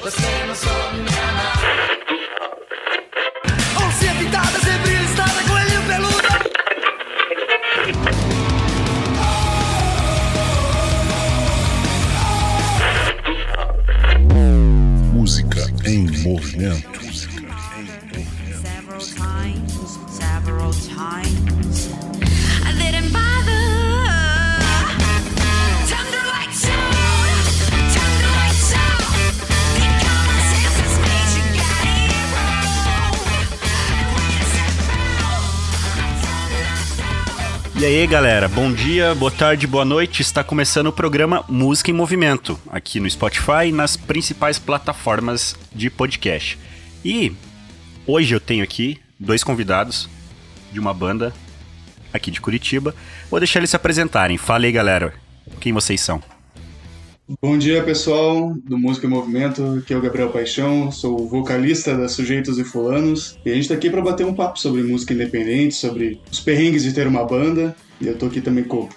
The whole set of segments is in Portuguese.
Você não soube me amar. Oncinha pintada, sempre listada, coelhinho peludo. Música em movimento. E aí, galera, bom dia, boa tarde, boa noite. Está começando o programa Música em Movimento, aqui no Spotify e nas principais plataformas de podcast. E hoje eu tenho aqui dois convidados de uma banda aqui de Curitiba. Vou deixar eles se apresentarem. Fala aí, galera, quem vocês são? Bom dia, pessoal do Música em Movimento. Aqui é o Gabriel Paixão, sou vocalista da Sujeitos e Fulanos. E a gente tá aqui para bater um papo sobre música independente, sobre os perrengues de ter uma banda. E eu tô aqui também com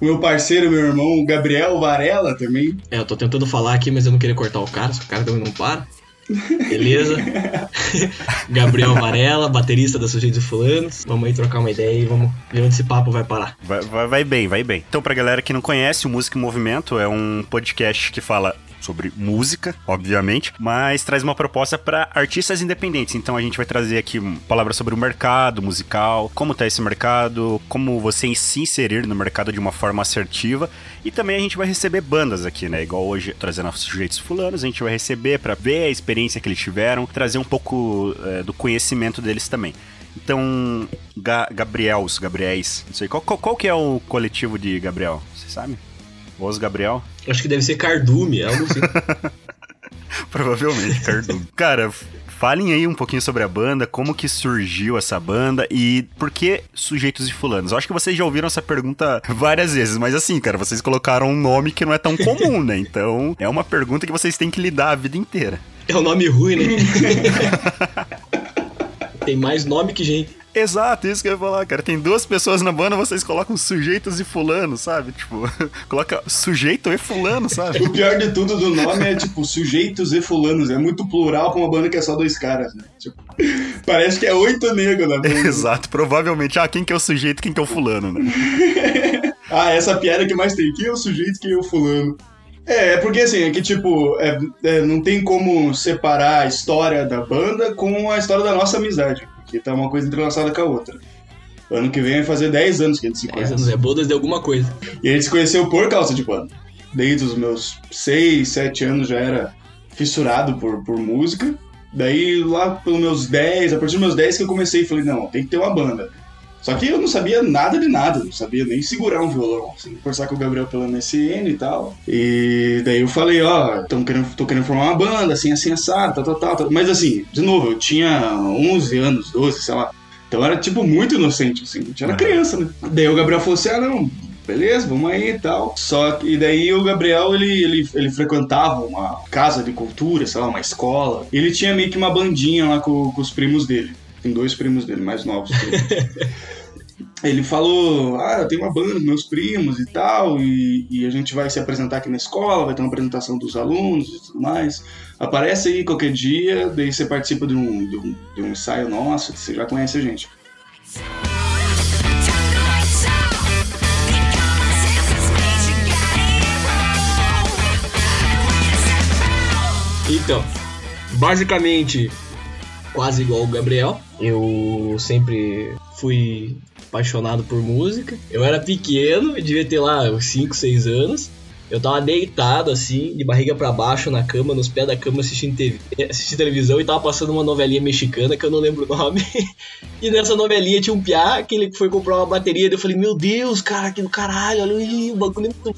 o meu parceiro, meu irmão, Gabriel Varela também. É, eu tô tentando falar aqui, mas eu não queria cortar o cara, o cara também não para. Beleza? Gabriel Varela, baterista da Sujeitos e Fulanos. Vamos aí trocar uma ideia e vamos ver onde esse papo vai parar. Vai, vai- vai bem, vai bem. Então, pra galera que não conhece, o Música em Movimento é um podcast que fala sobre música, obviamente, mas traz uma proposta para artistas independentes. Então a gente vai trazer aqui palavras sobre o mercado musical, como tá esse mercado, como você se inserir no mercado de uma forma assertiva e também a gente vai receber bandas aqui, né? Igual hoje trazendo os sujeitos fulanos, a gente vai receber para ver a experiência que eles tiveram, trazer um pouco eh, do conhecimento deles também. Então, Ga Gabriels, Gabriéis, não sei, qual, qual, qual que é o coletivo de Gabriel? Você sabe? Os Gabriel? Acho que deve ser cardume, algo assim. Provavelmente, Cardume. Cara, falem aí um pouquinho sobre a banda, como que surgiu essa banda e por que Sujeitos e Fulanos? Eu acho que vocês já ouviram essa pergunta várias vezes, mas assim, cara, vocês colocaram um nome que não é tão comum, né? Então, é uma pergunta que vocês têm que lidar a vida inteira. É um nome ruim, né? Tem mais nome que gente. Exato, isso que eu ia falar, cara. Tem duas pessoas na banda, vocês colocam sujeitos e fulano, sabe? Tipo, coloca sujeito e fulano, sabe? O pior de tudo do nome é, tipo, Sujeitos e Fulanos. É muito plural pra uma banda que é só dois caras, né? Tipo, parece que é oito negros na banda. Exato, provavelmente. Ah, quem que é o sujeito, quem que é o fulano, né? Ah, essa piada que mais tem. Quem é o sujeito, quem é o fulano? É, é porque assim, é que tipo, é- é, não tem como separar a história da banda com a história da nossa amizade. Porque tá uma coisa entrelaçada com a outra. Ano que vem vai fazer 10 anos que a gente se 10 conhece. anos é bodas de alguma coisa. E a gente se conheceu por causa de banda. Desde os meus 6, 7 anos já era fissurado por, por música. Daí lá pelos meus 10, a partir dos meus 10 que eu comecei e falei, não, tem que ter uma banda. Só que eu não sabia nada de nada, não sabia nem segurar um violão. Assim, conversar com o Gabriel pela MSN e tal. E daí eu falei, ó, tão querendo, tô querendo formar uma banda, assim, assim, assado, tal, tal, tal, tal. Mas assim, de novo, eu tinha 11 anos, 12, sei lá. Então eu era, tipo, muito inocente, assim, eu era Aham. criança, né? Daí o Gabriel falou assim, ah, não, beleza, vamos aí e tal. Só que e daí o Gabriel, ele, ele, ele frequentava uma casa de cultura, sei lá, uma escola. E ele tinha meio que uma bandinha lá com, com os primos dele. Tem dois primos dele, mais novos que ele. Ele falou, ah, eu tenho uma banda com meus primos e tal, e, e a gente vai se apresentar aqui na escola, vai ter uma apresentação dos alunos e tudo mais. Aparece aí qualquer dia, daí você participa de um, de um, de um ensaio nosso, que você já conhece a gente. Então, basicamente, quase igual o Gabriel. Eu sempre fui apaixonado por música. Eu era pequeno, devia ter lá uns 5, 6 anos. Eu tava deitado assim, de barriga pra baixo na cama, nos pés da cama assistindo, TV, assistindo televisão e tava passando uma novelinha mexicana que eu não lembro o nome. e nessa novelinha tinha um piá que ele foi comprar uma bateria. Eu falei, meu Deus, cara, que do caralho, olha o bagulho é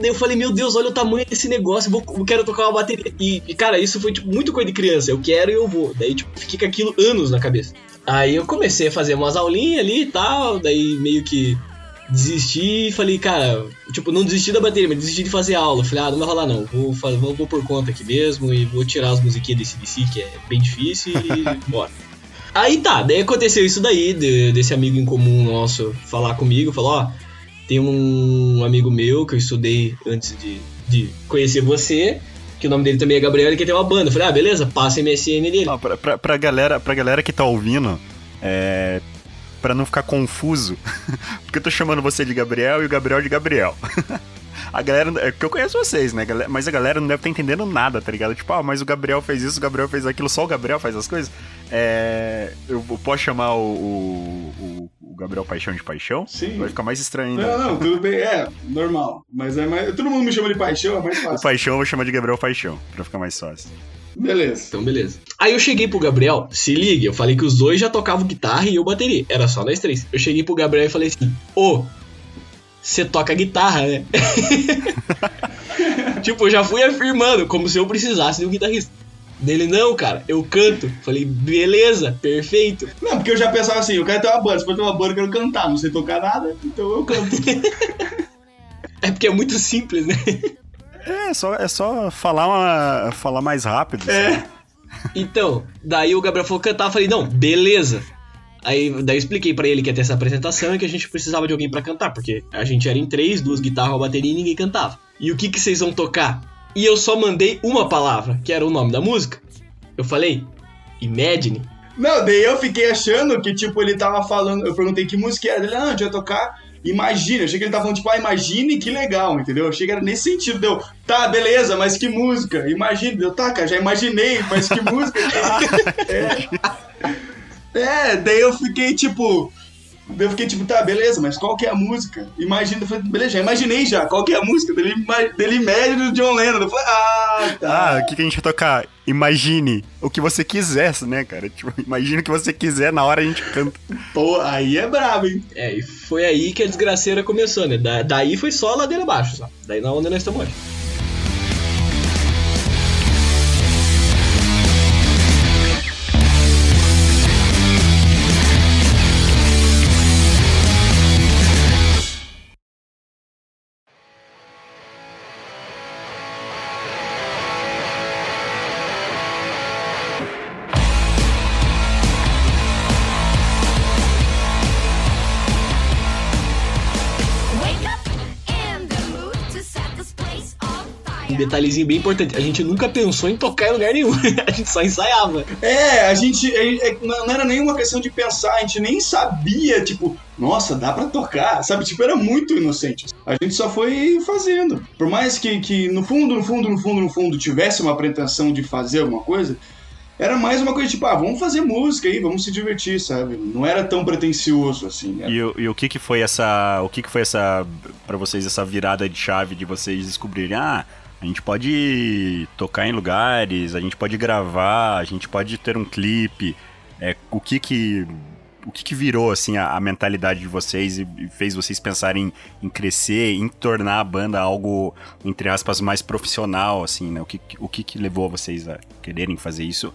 Daí eu falei, meu Deus, olha o tamanho desse negócio, vou, eu quero tocar uma bateria. E, e, cara, isso foi, tipo, muito coisa de criança. Eu quero e eu vou. Daí, tipo, fiquei com aquilo anos na cabeça. Aí eu comecei a fazer umas aulinhas ali e tal, daí meio que desisti e falei, cara, tipo, não desisti da bateria, mas desisti de fazer aula. Falei, ah, não vai rolar não, vou, vou, vou por conta aqui mesmo e vou tirar as musiquinhas desse DC, que é bem difícil, e bora. Aí tá, daí aconteceu isso daí, de- desse amigo em comum nosso falar comigo, falou, ó, Tem um amigo meu que eu estudei antes de, de conhecer você, que o nome dele também é Gabriel, ele quer ter uma banda. Eu falei, ah, beleza, passa MSN dele. Não, pra, pra, pra galera, pra galera que tá ouvindo, é. Pra não ficar confuso, porque eu tô chamando você de Gabriel e o Gabriel de Gabriel. A galera. É que eu conheço vocês, né? Mas a galera não deve estar entendendo nada, tá ligado? Tipo, ah, mas o Gabriel fez isso, o Gabriel fez aquilo, só o Gabriel faz as coisas. É. Eu, posso chamar o, o- o Gabriel Paixão de Paixão? Sim. Vai ficar mais estranho ainda. Não, não, tudo bem. É, normal. Mas é mais. Todo mundo me chama de paixão, é mais O fácil. Paixão eu vou chamar de Gabriel Paixão, pra ficar mais fácil. Beleza. Então, beleza. Aí eu cheguei pro Gabriel, se liga, eu falei que os dois já tocavam guitarra e eu bateria. Era só nós três. Eu cheguei pro Gabriel e falei assim: Ô, você toca guitarra, né? tipo, eu já fui afirmando, como se eu precisasse de um guitarrista. Dele, não, cara, eu canto. Falei, beleza, perfeito. Não, porque eu já pensava assim, eu quero ter uma banda. Se for ter uma banda, eu quero cantar. Não sei tocar nada, então eu canto. É porque é muito simples, né? É, só, é só falar, uma, falar mais rápido. É. Então, daí o Gabriel falou cantar, eu falei, não, beleza. Aí daí eu expliquei pra ele que ia ter essa apresentação e que a gente precisava de alguém pra cantar, porque a gente era em três, duas guitarras, uma bateria e ninguém cantava. E o que que vocês vão tocar? E eu só mandei uma palavra, que era o nome da música. Eu falei, Imagine. Não, daí eu fiquei achando que, tipo, ele tava falando. Eu perguntei que música era. Ele, ah, a gente vai tocar. Imagina. Eu achei que ele tava falando, tipo, ah, imagine que legal, entendeu? Eu achei que era nesse sentido. Deu, tá, beleza, mas que música? Imagine. Deu, tá, cara, já imaginei, mas que música? é. é, daí eu fiquei, tipo. Eu fiquei tipo, tá, beleza, mas qual que é a música? Imagina, eu falei, beleza, já imaginei já, qual que é a música? Dele, dele Imagine do John Lennon. Eu falei, ah, tá. Ah, o que, que a gente vai tocar? Imagine o que você quiser, né, cara? Tipo, imagine o que você quiser, na hora a gente canta. Pô, aí é brabo, hein? É, e foi aí que a desgraceira começou, né? Da- daí foi só a ladeira abaixo, só. Daí na onde nós estamos hoje. Detalhezinho bem importante, a gente nunca pensou em tocar em lugar nenhum, a gente só ensaiava. É, a gente. é, é, não era nenhuma questão de pensar, a gente nem sabia, tipo, nossa, dá pra tocar, sabe? Tipo, era muito inocente. A gente só foi fazendo. Por mais que, que no fundo, no fundo, no fundo, no fundo, tivesse uma pretensão de fazer alguma coisa, era mais uma coisa tipo, ah, vamos fazer música aí, vamos se divertir, sabe? Não era tão pretencioso assim. né? E, o- e o que que foi essa, o que que foi essa para vocês essa virada de chave de vocês descobrirem, ah, a gente pode tocar em lugares, a gente pode gravar, a gente pode ter um clipe. É, o que que o que, que virou assim a, a mentalidade de vocês e, fez vocês pensarem em crescer, em tornar a banda algo entre aspas mais profissional assim, né? O que o que, que levou vocês a quererem fazer isso?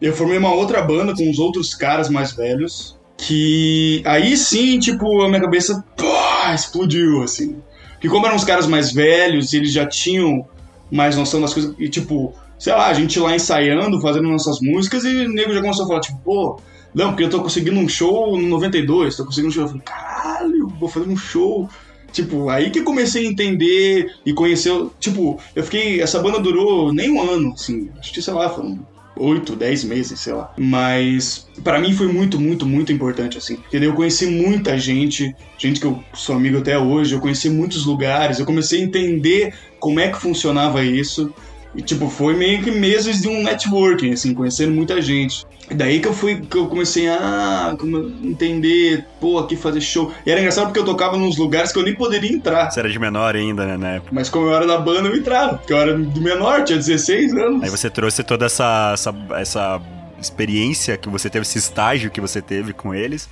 Eu formei uma outra banda com os outros caras mais velhos. Que aí sim, tipo, a minha cabeça pá, explodiu, assim. Que como eram os caras mais velhos, eles já tinham mais noção das coisas. E tipo, sei lá, a gente lá ensaiando, fazendo nossas músicas, e o nego já começou a falar, tipo, pô, não, porque eu tô conseguindo um show no 92, tô conseguindo um show. Eu falei, caralho, vou fazer um show. Tipo, aí que eu comecei a entender e conhecer. Tipo, eu fiquei. Essa banda durou nem um ano, assim. Acho que, sei lá, foram 8, 10 meses, sei lá. Mas pra mim foi muito, muito, muito importante, assim. Porque eu conheci muita gente, gente que eu sou amigo até hoje, eu conheci muitos lugares, eu comecei a entender como é que funcionava isso. E, tipo, foi meio que meses de um networking, assim, conhecendo muita gente. E daí que eu fui, que eu comecei a entender, pô, aqui fazer show. E era engraçado porque eu tocava nos lugares que eu nem poderia entrar. Você era de menor ainda, né, na época. Mas como eu era da banda, eu entrava. Porque eu era do menor, tinha 16 anos. Aí você trouxe toda essa, essa, essa experiência que você teve, esse estágio que você teve com eles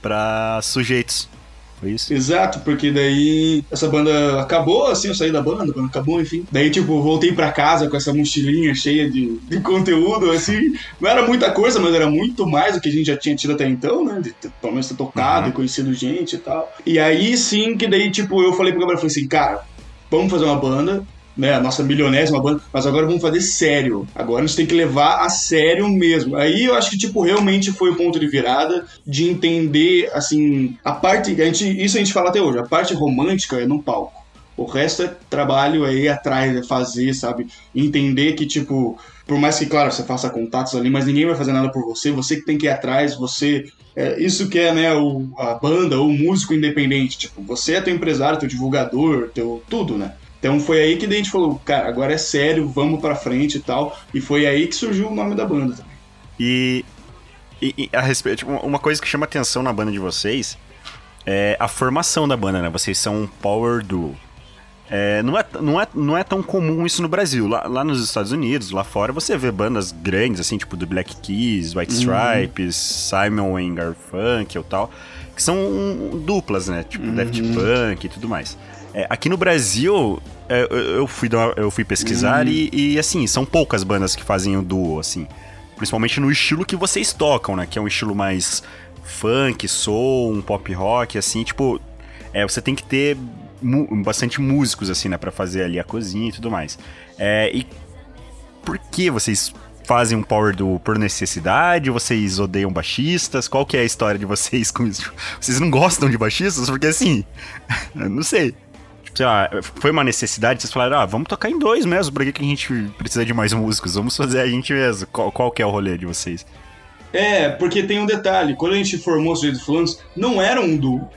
pra sujeitos. Foi isso? Exato, porque daí essa banda acabou, assim, eu saí da banda, a banda acabou, enfim. Daí, tipo, voltei pra casa com essa mochilinha cheia de, de conteúdo, assim. Não era muita coisa, mas era muito mais do que a gente já tinha tido até então, né? De pelo menos ter tocado Uhum. e conhecido gente e tal. E aí sim que daí, tipo, eu falei pro Gabriel, falei assim, cara, vamos fazer uma banda. Né, a nossa milionésima banda, mas agora vamos fazer sério. Agora a gente tem que levar a sério mesmo. Aí eu acho que, tipo, realmente foi o ponto de virada de entender, assim, a parte. A gente, isso a gente fala até hoje, a parte romântica é no palco. O resto é trabalho, ir atrás, é fazer, sabe? Entender que, tipo, por mais que, claro, você faça contatos ali, mas ninguém vai fazer nada por você, você que tem que ir atrás, você. é, isso que é, né, o, a banda, o músico independente. Tipo, você é teu empresário, teu divulgador, teu tudo, né? Então foi aí que a gente falou, cara, agora é sério, vamos pra frente e tal. E foi aí que surgiu o nome da banda também. E, e- e a respeito, tipo, uma coisa que chama atenção na banda de vocês é a formação da banda, né? Vocês são um power duo. É, não, é, não, é, não é tão comum isso no Brasil. Lá, lá nos Estados Unidos, lá fora, você vê bandas grandes, assim, tipo do Black Keys, White Stripes, Simon and Garfunkel e tal, que são um, duplas, né? Tipo Daft Punk e tudo mais. É, aqui no Brasil, é, eu, fui, eu fui pesquisar e, e, assim, são poucas bandas que fazem o duo, assim. Principalmente no estilo que vocês tocam, né? Que é um estilo mais funk, soul, um pop rock, assim, tipo. É, você tem que ter bastante músicos, assim, né? Pra fazer ali a cozinha e tudo mais. É, e por que vocês fazem um power do por necessidade? Vocês odeiam baixistas? Qual que é a história de vocês com isso? Vocês não gostam de baixistas? Porque assim, não sei. Sei lá, foi uma necessidade, vocês falaram, ah, vamos tocar em dois mesmo, pra que que a gente precisa de mais músicos? Vamos fazer a gente mesmo. Qual, qual que é o rolê de vocês? É, porque tem um detalhe, quando a gente formou os Sujeitos Fulanos, não era um duo.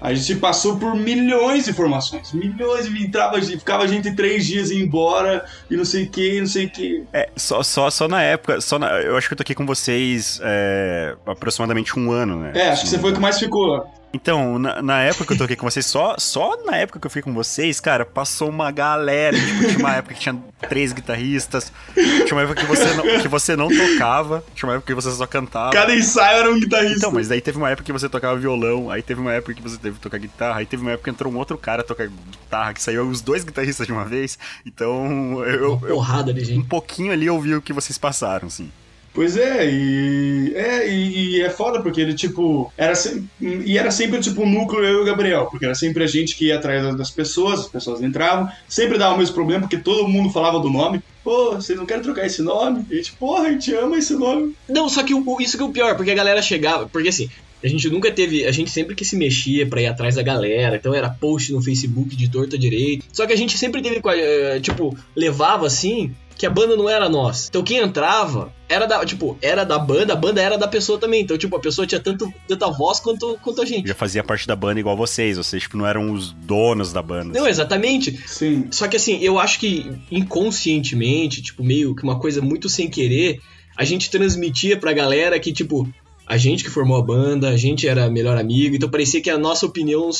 A gente passou por milhões de formações. Milhões e entrava, ficava a gente três dias e ia embora e não sei o que, não sei o que. É, só, só, só na época, só na- eu acho que eu toquei com vocês é, aproximadamente um ano, né? É, acho que você foi o que mais ficou. Então, na, na época que eu toquei com vocês, só, só na época que eu fui com vocês, cara, passou uma galera. Tipo, tinha uma época que tinha três guitarristas, tinha uma época que você não, que você não tocava, tinha uma época que você só cantava. Cada ensaio era um guitarrista. Então, mas daí teve uma época que você tocava violão, aí teve uma época que você teve que tocar guitarra, aí teve uma época que entrou um outro cara tocar guitarra, que saiu os dois guitarristas de uma vez. Então, eu, Uma porrada um gente. pouquinho ali eu vi o que vocês passaram, assim. Pois é, e é, e, e é foda porque ele, tipo, era e era sempre, tipo, o núcleo eu e o Gabriel, porque era sempre a gente que ia atrás das- pessoas, as pessoas entravam, sempre dava o mesmo problema, porque todo mundo falava do nome, pô, vocês não querem trocar esse nome? E a gente, porra, a gente ama esse nome. Não, só que o- isso que é o pior, porque a galera chegava. Porque assim, a gente nunca teve. A gente sempre que se mexia pra ir atrás da galera. Então era post no Facebook de torta direito. Só que a gente sempre teve. eh, Tipo, levava assim. Que a banda não era nossa. Então quem entrava era da. Tipo, era da banda, a banda era da pessoa também. Então, tipo, a pessoa tinha tanto, tanta voz quanto, quanto a gente. Já fazia parte da banda igual vocês, vocês, tipo, não eram os donos da banda. Não, exatamente. Sim. Só que assim, eu acho que inconscientemente, tipo, meio que uma coisa muito sem querer, a gente transmitia pra galera que, tipo, a gente que formou a banda, a gente era melhor amigo, então parecia que a nossa opinião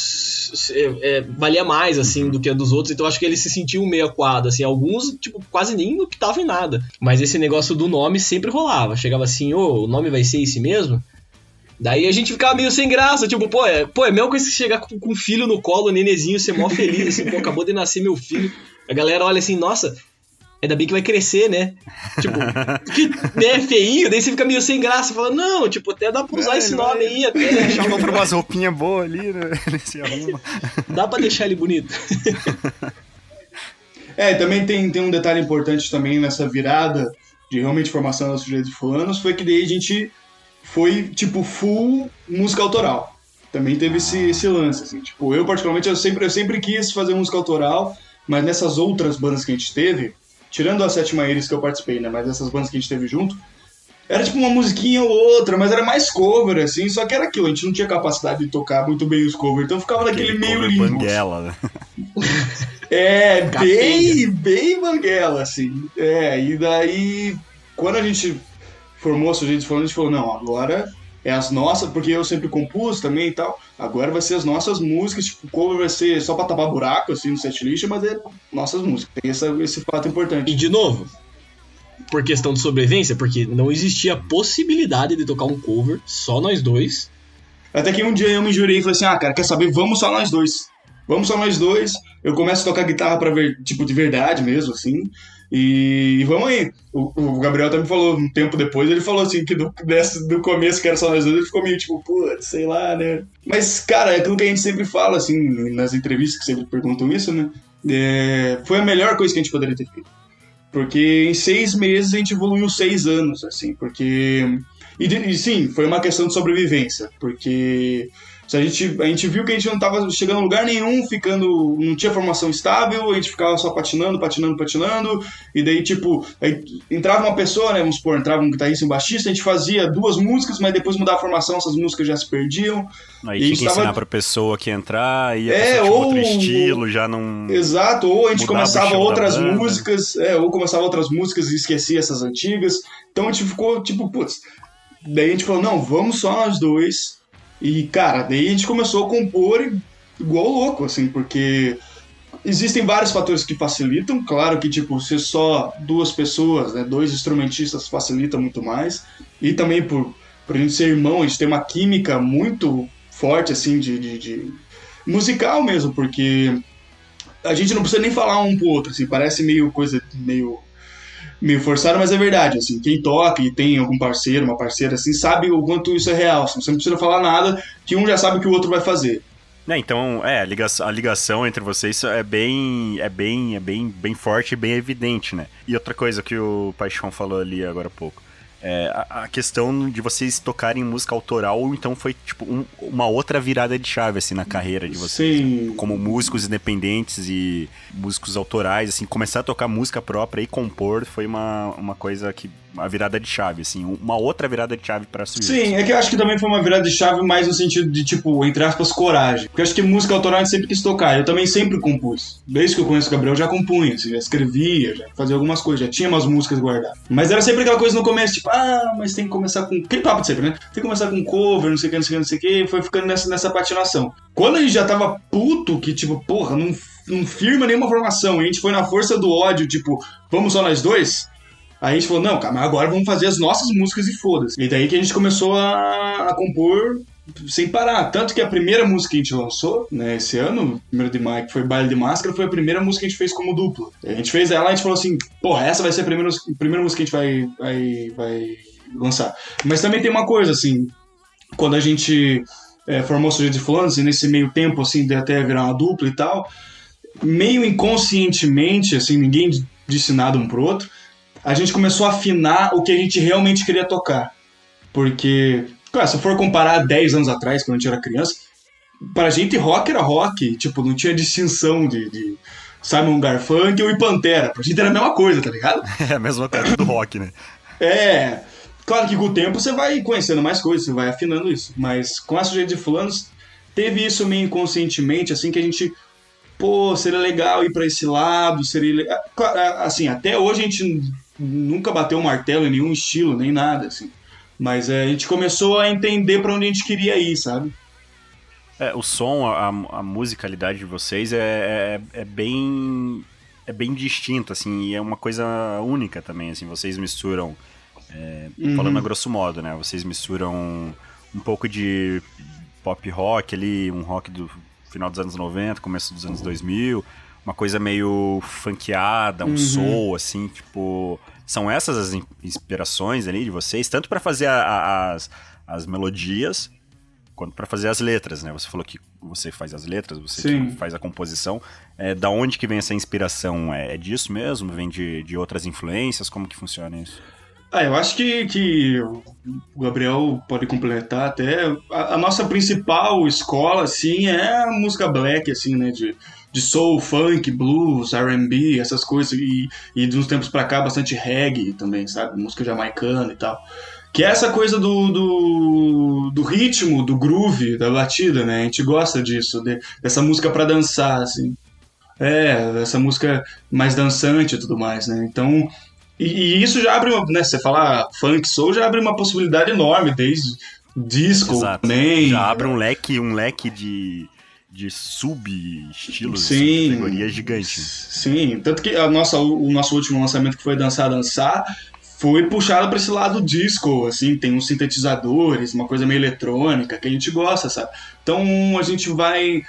é, é, valia mais, assim, do que a dos outros, então acho que eles se sentiam meio acuados, assim, alguns, tipo, quase nem optavam em nada. Mas esse negócio do nome sempre rolava, chegava assim, ô, o nome vai ser esse mesmo? Daí a gente ficava meio sem graça, tipo, pô, é, pô, é coisa que você chegar com, com um filho no colo, nenezinho, ser mó feliz, assim, pô, acabou de nascer meu filho. A galera olha assim, nossa, ainda bem que vai crescer, né? Tipo, que né, é feinho, daí você fica meio sem graça, fala, não, tipo, até dá pra usar É, esse nome vai- aí, até A gente achar compra um- umas roupinhas boas ali, né? Ele se arruma. dá pra deixar ele bonito. É, e também tem, tem um detalhe importante também nessa virada de realmente formação dos sujeitos fulanos, foi que daí a gente foi, tipo, full música autoral. Também teve esse, esse lance, assim. Tipo, eu particularmente, eu sempre, eu sempre quis fazer música autoral, mas nessas outras bandas que a gente teve, tirando a Sétima Íris que eu participei, né, mas nessas bandas que a gente teve junto, era tipo uma musiquinha ou outra, mas era mais cover, assim, só que era aquilo, a gente não tinha capacidade de tocar muito bem os covers, então ficava naquele Aquele meio limbo. assim. banguela, né? É, bem, bem banguela, assim. É, e daí, quando a gente formou sujeitos falando, a gente falou, não, agora é as nossas, porque eu sempre compus também e tal, agora vai ser as nossas músicas, tipo, o cover vai ser só pra tapar buraco, assim, no setlist, mas é nossas músicas. Tem essa, esse fato E importante. de novo, por questão de sobrevivência, porque não existia possibilidade de tocar um cover, só nós dois. Até que um dia eu me jurei e falei assim, ah, cara, quer saber, vamos só nós dois. Vamos só nós dois, eu começo a tocar guitarra pra ver, tipo, de verdade mesmo, assim. E, vamos aí. O, o Gabriel também falou, um tempo depois, ele falou assim, que do, desse, do começo que era só nós dois, ele ficou meio tipo, putz, sei lá, né? Mas, cara, é aquilo que a gente sempre fala, assim, nas entrevistas que sempre perguntam isso, né? é, foi a melhor coisa que a gente poderia ter feito. Porque em seis meses a gente evoluiu seis anos, assim, porque. E, e sim, foi uma questão de sobrevivência, porque a, gente, a gente viu que a gente não estava chegando a lugar nenhum, ficando. não tinha formação estável, a gente ficava só patinando, patinando, patinando, e daí, tipo, aí entrava uma pessoa, né, vamos supor, entrava um guitarrista e um baixista, a gente fazia duas músicas, mas depois mudava a formação, essas músicas já se perdiam. Aí E tinha que tava- ensinar pra pessoa que entrar, e a É, tinha ou- outro estilo, já não... Exato, ou a gente começava outras músicas, é, ou começava outras músicas e esquecia essas antigas. Então a gente ficou tipo, putz. Daí a gente falou, não, vamos só nós dois. E, cara, daí a gente começou a compor igual louco, assim, porque existem vários fatores que facilitam. Claro que, tipo, ser só duas pessoas, né, dois instrumentistas facilita muito mais. E também por, por a gente ser irmão, a gente tem uma química muito forte, assim, de, de, de musical mesmo, porque a gente não precisa nem falar um pro outro, assim, parece meio coisa meio meio forçada, mas é verdade, assim, quem toca e tem algum parceiro, uma parceira assim, sabe o quanto isso é real, assim, você não precisa falar nada, que um já sabe o que o outro vai fazer. É, então, é, a ligação, a ligação entre vocês é bem, é bem, é bem, bem forte e bem evidente, né? E outra coisa que o Paixão falou ali agora há pouco, é a, a questão de vocês tocarem música autoral, ou então foi tipo um- uma outra virada de chave assim na carreira de vocês. Sim. Como músicos independentes e músicos autorais, assim, começar a tocar música própria e compor foi uma, uma coisa que. Uma virada de chave, assim, uma outra virada de chave pra Suíça. Sim, é que eu acho que também foi uma virada de chave mais no sentido de, tipo, entre aspas, coragem. Porque eu acho que música autoral a gente sempre quis tocar. Eu também sempre compus. Desde que eu conheço o Gabriel, eu já compunha, assim, já escrevia, já fazia algumas coisas, já tinha umas músicas guardadas. Mas era sempre aquela coisa no começo, tipo, ah, mas tem que começar com. Aquele papo de sempre, né? Tem que começar com cover, não sei o que, não sei o que, não sei o que, foi ficando nessa, nessa patinação. Quando a gente já tava puto, que, tipo, porra, não, não firma nenhuma formação, e a gente foi na força do ódio, tipo, vamos só nós dois? Aí a gente falou, não, cara, mas agora vamos fazer as nossas músicas e foda-se. E daí que a gente começou a, a compor sem parar. Tanto que a primeira música que a gente lançou, né, esse ano, primeiro de maio, que foi Baile de Máscara, foi a primeira música que a gente fez como dupla. A gente fez ela e a gente falou assim, porra, essa vai ser a primeira, a primeira música que a gente vai, vai, vai lançar. Mas também tem uma coisa, assim, quando a gente é, formou Sujeito de Fulanos, e nesse meio tempo, assim, de até virar uma dupla e tal, meio inconscientemente, assim, ninguém disse nada um pro outro, a gente começou a afinar o que a gente realmente queria tocar. Porque, cara, se for comparar 10 anos atrás, quando a gente era criança, pra gente rock era rock, tipo, não tinha distinção de, de Simon Garfunkel e Pantera. Pra gente era a mesma coisa, tá ligado? É a mesma coisa do rock, né? É. Claro que com o tempo você vai conhecendo mais coisas, você vai afinando isso. Mas com a sujeito de fulanos, teve isso meio inconscientemente, assim, que a gente. Pô, seria legal ir pra esse lado, seria. Assim, até hoje a gente nunca bateu o martelo em nenhum estilo, nem nada, assim. Mas é, a gente começou a entender pra onde a gente queria ir, sabe? É, o som, a, a musicalidade de vocês é, é, é bem é bem distinto, assim, e é uma coisa única também, assim, vocês misturam, é, Uhum. falando a grosso modo, né, vocês misturam um pouco de pop rock ali, um rock do final dos anos 90, começo dos anos 2000, uma coisa meio funkeada, um Uhum. soul, assim, tipo... São essas as in- inspirações ali de vocês, tanto para fazer a- a- as, as melodias, quanto para fazer as letras, né? Você falou que você faz as letras, você faz a composição. É, da onde que vem essa inspiração? É, é disso mesmo? Vem de, de outras influências? Como que funciona isso? Ah, eu acho que, que o Gabriel pode completar até. A, a nossa principal escola, assim, é a música black, assim, né? De, de soul, funk, blues, R&B, essas coisas. E, e de uns tempos pra cá, bastante reggae também, sabe? Música jamaicana e tal. Que é essa coisa do, do, do ritmo, do groove, da batida, né? A gente gosta disso, de- dessa música pra dançar, assim. É, essa música mais dançante e tudo mais, né? Então, e, e isso já abre uma, né? Você falar funk soul já abre uma possibilidade enorme, desde disco Exato. também. Já abre um leque, um leque de, de sub-estilos, Sim. categoria gigante. Sim, tanto que a nossa, o nosso último lançamento que foi Dançar Dançar foi puxado para esse lado disco, assim, tem uns sintetizadores, uma coisa meio eletrônica que a gente gosta, sabe? Então a gente vai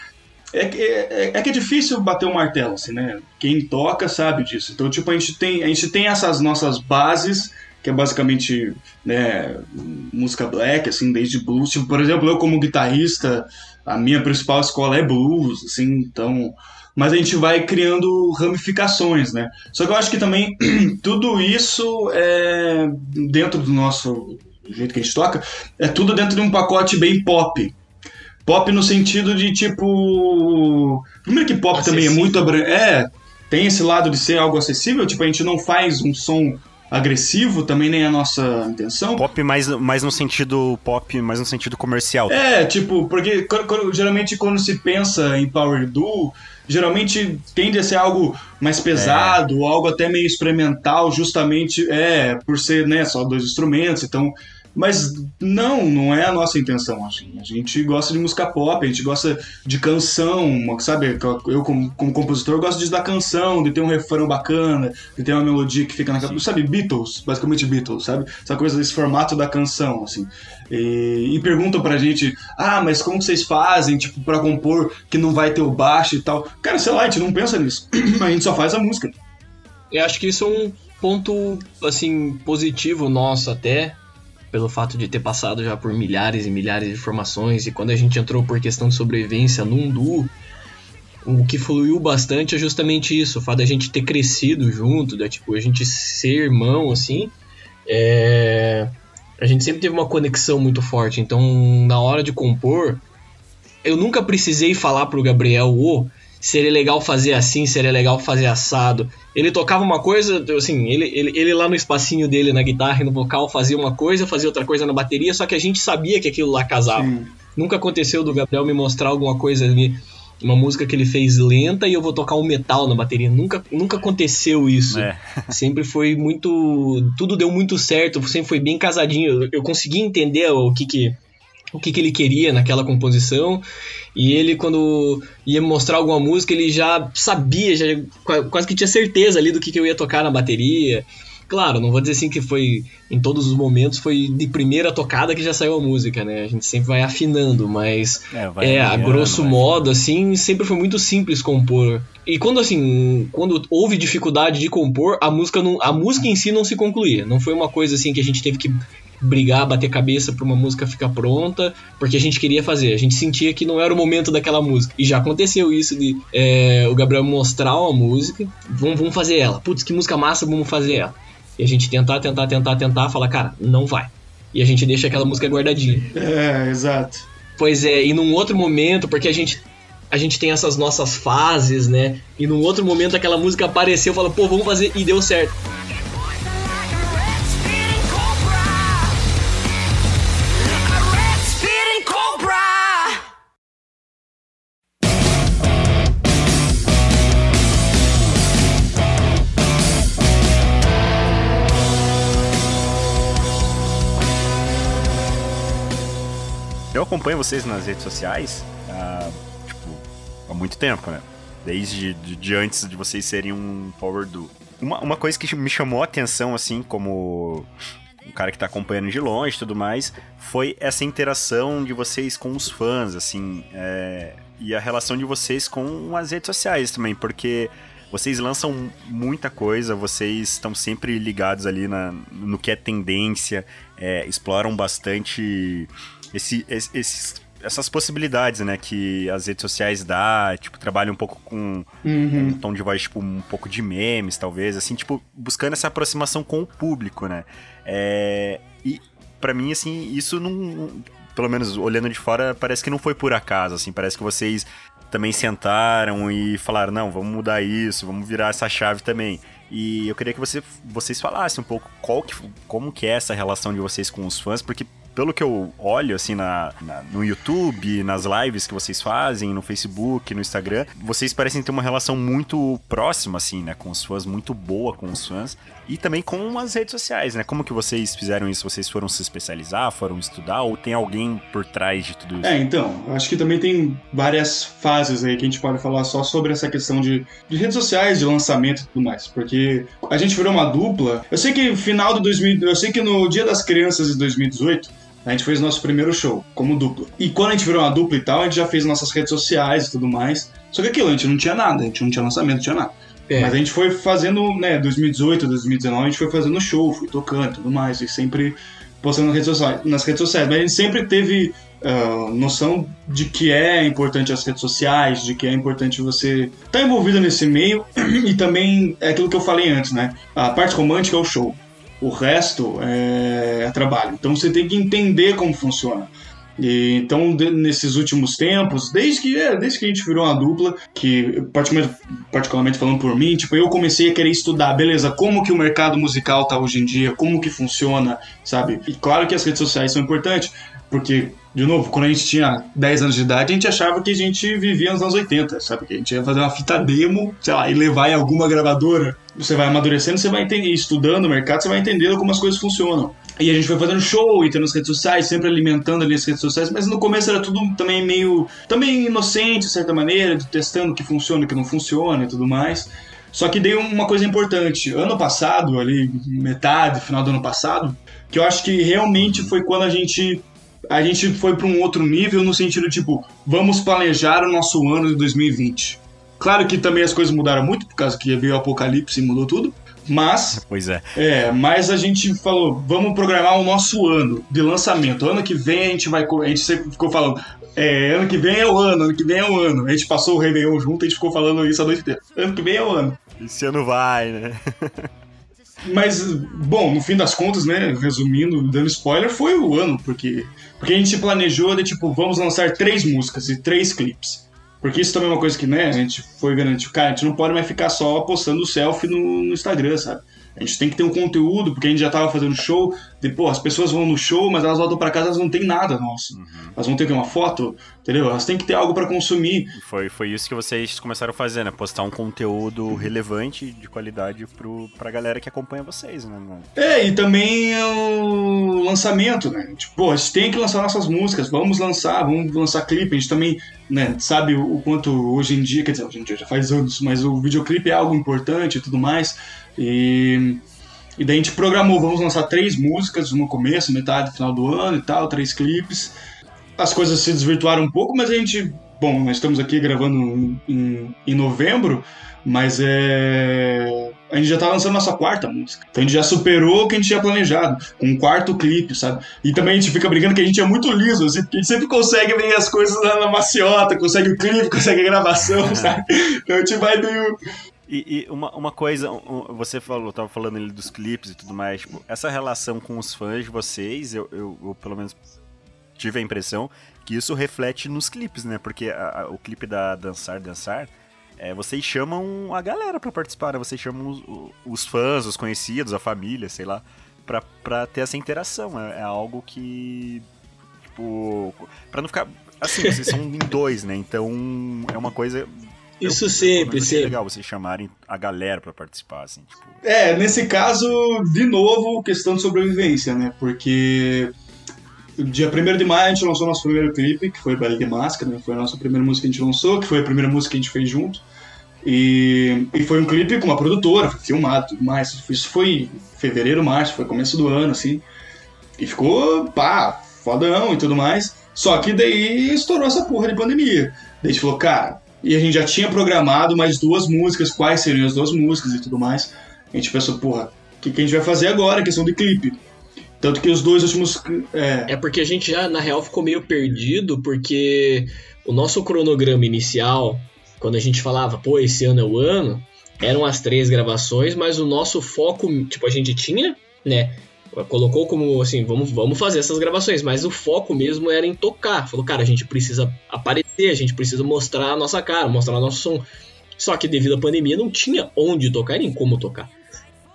é, que- é, é que é difícil bater o martelo, assim, né? Quem toca sabe disso. Então, tipo, a gente tem, a gente tem essas nossas bases, que é basicamente, né, música black, assim, desde blues. Tipo, por exemplo, eu como guitarrista, a minha principal escola é blues, assim, então mas a gente vai criando ramificações, né? Só que eu acho que também tudo isso é dentro do nosso jeito que a gente toca, é tudo dentro de um pacote bem pop. Pop no sentido de tipo. Primeiro que pop também é Acessível. muito. É, tem esse lado de ser algo acessível, tipo, a gente não faz um som agressivo, também nem é a nossa intenção. Pop mais, mais no sentido pop, mais no sentido comercial. É, tipo, porque quando- geralmente quando se pensa em Power Duo, geralmente tende a ser algo mais pesado, algo até meio experimental, justamente é por ser né, só dois instrumentos, então. Mas não, não é a nossa intenção. Assim. A gente gosta de música pop, a gente gosta de canção, sabe? Eu, como, como compositor, gosto de dar canção, de ter um refrão bacana, de ter uma melodia que fica na cabeça. Sabe, Beatles, basicamente Beatles, sabe? Essa coisa desse formato da canção, assim. E, e perguntam pra gente, ah, mas como vocês fazem, tipo, pra compor que não vai ter o baixo e tal? Cara, sei lá, a gente não pensa nisso. a gente só faz a música. Eu acho que isso é um ponto, assim, positivo nosso até, pelo fato de ter passado já por milhares e milhares de formações, e quando a gente entrou por questão de sobrevivência num duo, o que fluiu bastante é justamente isso, o fato da gente ter crescido junto, da, tipo, a gente ser irmão, assim, é... a gente sempre teve uma conexão muito forte, então na hora de compor, eu nunca precisei falar pro Gabriel, ô, seria legal fazer assim, seria legal fazer assado. Ele tocava uma coisa, assim, ele, ele, ele lá no espacinho dele na guitarra e no vocal fazia uma coisa, fazia outra coisa na bateria, só que a gente sabia que aquilo lá casava. Sim. Nunca aconteceu do Gabriel me mostrar alguma coisa ali, uma música que ele fez lenta e eu vou tocar um metal na bateria. Nunca, nunca aconteceu isso. É. Sempre foi muito. Tudo deu muito certo, sempre foi bem casadinho. Eu, eu consegui entender o que que. O que, que ele queria naquela composição, e ele, quando ia me mostrar alguma música, ele já sabia, já qua- quase que tinha certeza ali do que, que eu ia tocar na bateria. Claro, não vou dizer assim que foi em todos os momentos, foi de primeira tocada que já saiu a música, né? A gente sempre vai afinando, mas É, vai é, a grosso modo, assim, sempre foi muito simples compor. E quando, assim, quando houve dificuldade de compor, a música, não, a música em si não se concluía. Não foi uma coisa, assim, que a gente teve que brigar, bater cabeça pra uma música ficar pronta, porque a gente queria fazer. A gente sentia que não era o momento daquela música. E já aconteceu isso de é, o Gabriel mostrar uma música, vamos, vamos fazer ela. Putz, que música massa, vamos fazer ela. E a gente tentar, tentar, tentar, tentar, falar, cara, não vai. E a gente deixa aquela música guardadinha. É, exato. Pois é, e num outro momento, porque a gente a gente tem essas nossas fases, né? E num outro momento aquela música apareceu, falou, pô, vamos fazer e deu certo. Acompanho vocês nas redes sociais há, tipo, há muito tempo, né? Desde de, de antes de vocês serem um Power Duo. Uma, uma coisa que me chamou a atenção, assim, como um cara que tá acompanhando de longe e tudo mais, foi essa interação de vocês com os fãs, assim, é, e a relação de vocês com as redes sociais também, porque vocês lançam muita coisa, vocês estão sempre ligados ali na, no que é tendência, é, exploram bastante esse, esse- esses- essas possibilidades, né, que as redes sociais dá, tipo, trabalham um pouco com um tom de voz, tipo, um pouco de memes, talvez, assim, tipo, buscando essa aproximação com o público, né? É, e pra mim, assim, isso não. Pelo menos olhando de fora, parece que não foi por acaso, assim, parece que vocês também sentaram e falaram, não, vamos mudar isso, vamos virar essa chave também. E eu queria que você, vocês falassem um pouco qual que, como que é essa relação de vocês com os fãs, porque pelo que eu olho, assim, na, na- no YouTube, nas lives que vocês fazem, no Facebook, no Instagram, vocês parecem ter uma relação muito próxima, assim, né, com os fãs, muito boa com os fãs, e também com as redes sociais, né? Como que vocês fizeram isso? Vocês foram se especializar, foram estudar, ou tem alguém por trás de tudo isso? É, então, acho que também tem várias fases aí que a gente pode falar só sobre essa questão de, de redes sociais, de lançamento e tudo mais, porque a gente virou uma dupla. Eu sei que final de 2000, eu sei que no Dia das Crianças de 2018, a gente fez nosso primeiro show como dupla. E quando a gente virou uma dupla e tal, a gente já fez nossas redes sociais e tudo mais. Só que aquilo, a gente não tinha nada, a gente não tinha lançamento, não tinha nada. É. Mas a gente foi fazendo, né, 2018, 2019, a gente foi fazendo show, foi tocando e tudo mais, e sempre postando nas redes sociais, nas redes sociais. Mas a gente sempre teve ah, noção de que é importante as redes sociais, de que é importante você estar envolvido nesse meio e também é aquilo que eu falei antes, né? A parte romântica é o show. O resto é, é trabalho. Então você tem que entender como funciona. E, então, de- nesses últimos tempos, desde que, é, desde que a gente virou uma dupla, que particularmente, falando por mim, tipo, eu comecei a querer estudar, beleza, como que o mercado musical tá hoje em dia, como que funciona, sabe? E claro que as redes sociais são importantes, porque, de novo, quando a gente tinha 10 anos de idade, a gente achava que a gente vivia nos anos 80, sabe? Que a gente ia fazer uma fita demo, sei lá, e levar em alguma gravadora. Você vai amadurecendo, você vai entender, estudando o mercado, você vai entendendo como as coisas funcionam. E a gente foi fazendo show e tendo as redes sociais, sempre alimentando ali as redes sociais, mas no começo era tudo também meio. também inocente, de certa maneira, testando o que funciona, o que não funciona e tudo mais. Só que dei uma coisa importante. Ano passado, ali, metade, final do ano passado, que eu acho que realmente foi quando a gente. A gente foi para um outro nível no sentido tipo, vamos planejar o nosso ano de 2020. Claro que também as coisas mudaram muito, por causa que veio o apocalipse e mudou tudo. Mas Pois é. é, mas a gente falou, vamos programar o nosso ano de lançamento. Ano que vem a gente vai. A gente sempre ficou falando, é, ano que vem é o ano, ano que vem é o ano. A gente passou o Réveillon junto e a gente ficou falando isso a noite inteira. Ano que vem é o ano. Esse ano vai, né? Mas, bom, no fim das contas, né, resumindo, dando spoiler, foi o ano, porque, porque a gente planejou de tipo, vamos lançar três músicas e três clipes. Porque isso também é uma coisa que, né, a gente foi tipo, cara, a gente não pode mais ficar só postando selfie no, no Instagram, sabe? A gente tem que ter um conteúdo, porque a gente já tava fazendo show, de, pô, as pessoas vão no show, mas elas voltam pra casa, elas não tem nada nosso. Elas vão ter que uma foto, entendeu? Elas têm que ter algo pra consumir. Foi, foi isso que vocês começaram a fazer, né? Postar um conteúdo relevante, de qualidade pro, pra galera que acompanha vocês, né? É, e também o lançamento, né? Tipo, pô, a gente tem que lançar nossas músicas, vamos lançar, vamos lançar clipe. A gente também, né, sabe o quanto hoje em dia, quer dizer, hoje em dia já faz anos, mas o videoclipe é algo importante e tudo mais. E, e daí a gente programou, vamos lançar três músicas no começo, metade, final do ano e tal, três clipes. As coisas se desvirtuaram um pouco, mas a gente, bom, nós estamos aqui gravando em, em novembro, mas é. A gente já tá lançando nossa quarta música. Então a gente já superou o que a gente tinha planejado, com um quarto clipe, sabe? E também a gente fica brincando que a gente é muito liso, assim, porque a gente sempre consegue ver as coisas na maciota, consegue o clipe, consegue a gravação, sabe? Então a gente vai meio. E, e uma, uma coisa, você falou, tava falando ali dos clipes e tudo mais, tipo, essa relação com os fãs de vocês, eu, eu, eu pelo menos tive a impressão que isso reflete nos clipes, né? Porque a- a- o clipe da Dançar, Dançar, é, vocês chamam a galera pra participar, né? Vocês chamam os, os fãs, os conhecidos, a família, sei lá, pra, pra ter essa interação. É, é algo que, tipo, pra não ficar... Assim, vocês são em dois, né? Então é uma coisa Isso eu- sempre, achei sempre. legal vocês chamarem a galera pra participar, assim, tipo. É, nesse caso, de novo, questão de sobrevivência, né? Porque dia 1 de maio a gente lançou nosso primeiro clipe, que foi Baile de Máscara, né? Foi a nossa primeira música que a gente lançou, que foi a primeira música que a gente fez junto. E, e foi um clipe com uma produtora, foi filmado e tudo mais. Isso foi fevereiro, março, foi começo do ano, assim. E ficou, pá, fodão e tudo mais. Só que daí estourou essa porra de pandemia. Daí a gente falou, cara, e a gente já tinha programado mais duas músicas, quais seriam as duas músicas e tudo mais. A gente pensou, porra, o que, que a gente vai fazer agora? Questão de clipe. Tanto que os dois últimos. É, É porque a gente já, na real, ficou meio perdido, porque o nosso cronograma inicial, quando a gente falava, pô, esse ano é o ano, eram as três gravações, mas o nosso foco, tipo, a gente tinha, né? Colocou como assim, vamos, vamos fazer essas gravações, mas o foco mesmo era em tocar. Falou, cara, a gente precisa aparecer, a gente precisa mostrar a nossa cara, mostrar o nosso som. Só que devido à pandemia não tinha onde tocar nem como tocar.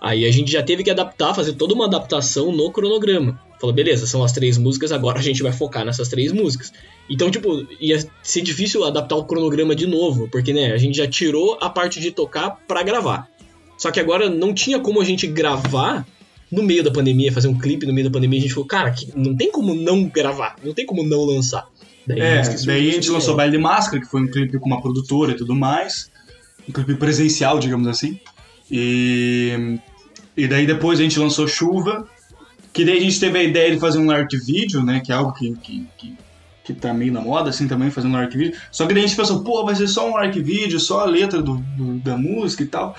Aí a gente já teve que adaptar, fazer toda uma adaptação no cronograma. Falou, beleza, são as três músicas, agora a gente vai focar nessas três músicas. Então, tipo, ia ser difícil adaptar o cronograma de novo, porque, né, a gente já tirou a parte de tocar pra gravar. Só que agora não tinha como a gente gravar no meio da pandemia, fazer um clipe no meio da pandemia. A gente falou, cara, que não tem como não gravar, não tem como não lançar. Daí, é, daí a gente lançou. Baile de Máscara, que foi um clipe com uma produtora e tudo mais. Um clipe presencial, digamos assim. E, e daí depois a gente lançou Chuva, que daí a gente teve a ideia de fazer um art video, né? Que é algo que, que, que, que tá meio na moda, assim, também, fazendo um art video. Só que daí a gente pensou, pô, vai ser só um art video, só a letra do, do- da música e tal.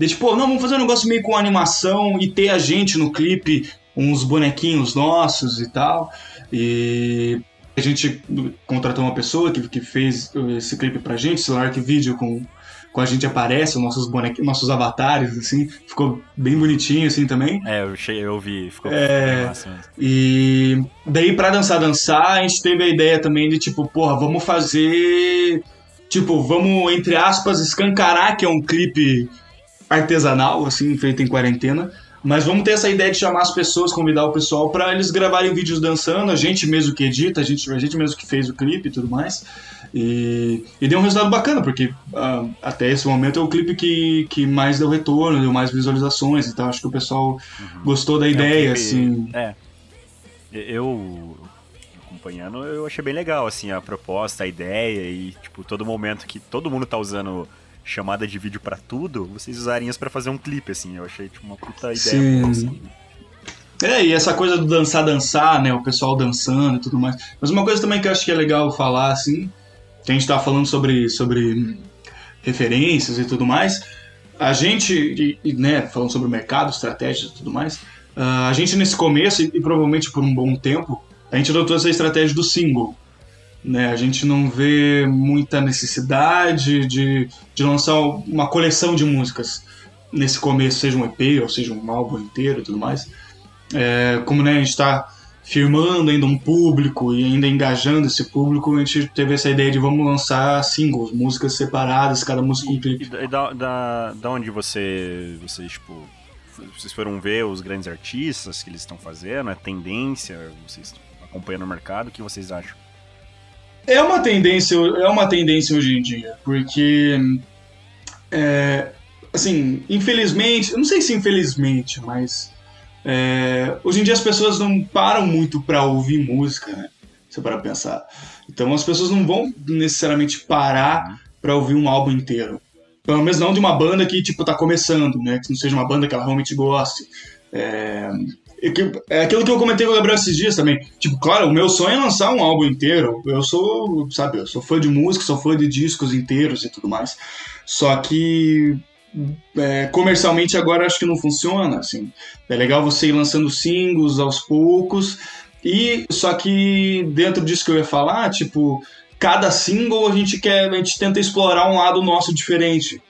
Daí, tipo, não, vamos fazer um negócio meio com animação e ter a gente no clipe, uns bonequinhos nossos e tal. E A gente contratou uma pessoa que, que fez esse clipe pra gente, esse Lark Video com, com a gente aparece, os nossos bonequinhos, nossos avatares, assim. Ficou bem bonitinho, assim, também. É, eu, cheguei, eu vi, ficou É. bem massa mesmo. E daí, pra dançar, dançar, a gente teve a ideia também de, tipo, porra, vamos fazer. Tipo, vamos, entre aspas, escancarar que é um clipe artesanal, assim, feito em quarentena. Mas vamos ter essa ideia de chamar as pessoas, convidar o pessoal pra eles gravarem vídeos dançando, a gente mesmo que edita, a gente, a gente mesmo que fez o clipe e tudo mais. E, e deu um resultado bacana, porque ah, até esse momento é o clipe que, que mais deu retorno, deu mais visualizações, então acho que o pessoal gostou da É um ideia, clipe- assim. É. Eu acompanhando, eu achei bem legal, assim, a proposta, a ideia e, tipo, todo momento que todo mundo tá usando chamada de vídeo pra tudo, vocês usarem isso pra fazer um clipe, assim. Eu achei, tipo, uma puta ideia Sim. boa, assim. É, e essa coisa do dançar, dançar, né? O pessoal dançando e tudo mais. Mas uma coisa também que eu acho que é legal falar, assim, que a gente tava falando sobre, sobre referências e tudo mais. A gente, e- e, né, falando sobre o mercado, estratégias e tudo mais, ah, a gente nesse começo, e, e provavelmente por um bom tempo, a gente adotou essa estratégia do single. Né? A gente não vê muita necessidade de, de lançar uma coleção de músicas nesse começo, seja um EP ou seja um álbum inteiro e tudo mais. É, como né, a gente está firmando ainda um público e ainda engajando esse público, a gente teve essa ideia de vamos lançar singles, músicas separadas, cada música um E, clipe. da- e da, da, da onde você, vocês, tipo, vocês foram ver os grandes artistas que eles estão fazendo, é tendência, vocês acompanhando o mercado, o que vocês acham? É uma tendência, é uma tendência hoje em dia, porque é, assim, infelizmente, eu não sei se infelizmente, mas é, hoje em dia as pessoas não param muito pra ouvir música, né? Se para pensar. Então as pessoas não vão necessariamente parar pra ouvir um álbum inteiro. Pelo menos não de uma banda que tipo tá começando, né? Que não seja uma banda que ela realmente goste. É, é aquilo que eu comentei com o Gabriel esses dias também. Tipo, claro, o meu sonho é lançar um álbum inteiro. Eu sou, sabe, eu sou fã de música, sou fã de discos inteiros e tudo mais. Só que é, comercialmente agora acho que não funciona, assim. É legal você ir lançando singles aos poucos. E só que dentro disso que eu ia falar, tipo, cada single a gente quer, a gente tenta explorar um lado nosso diferente.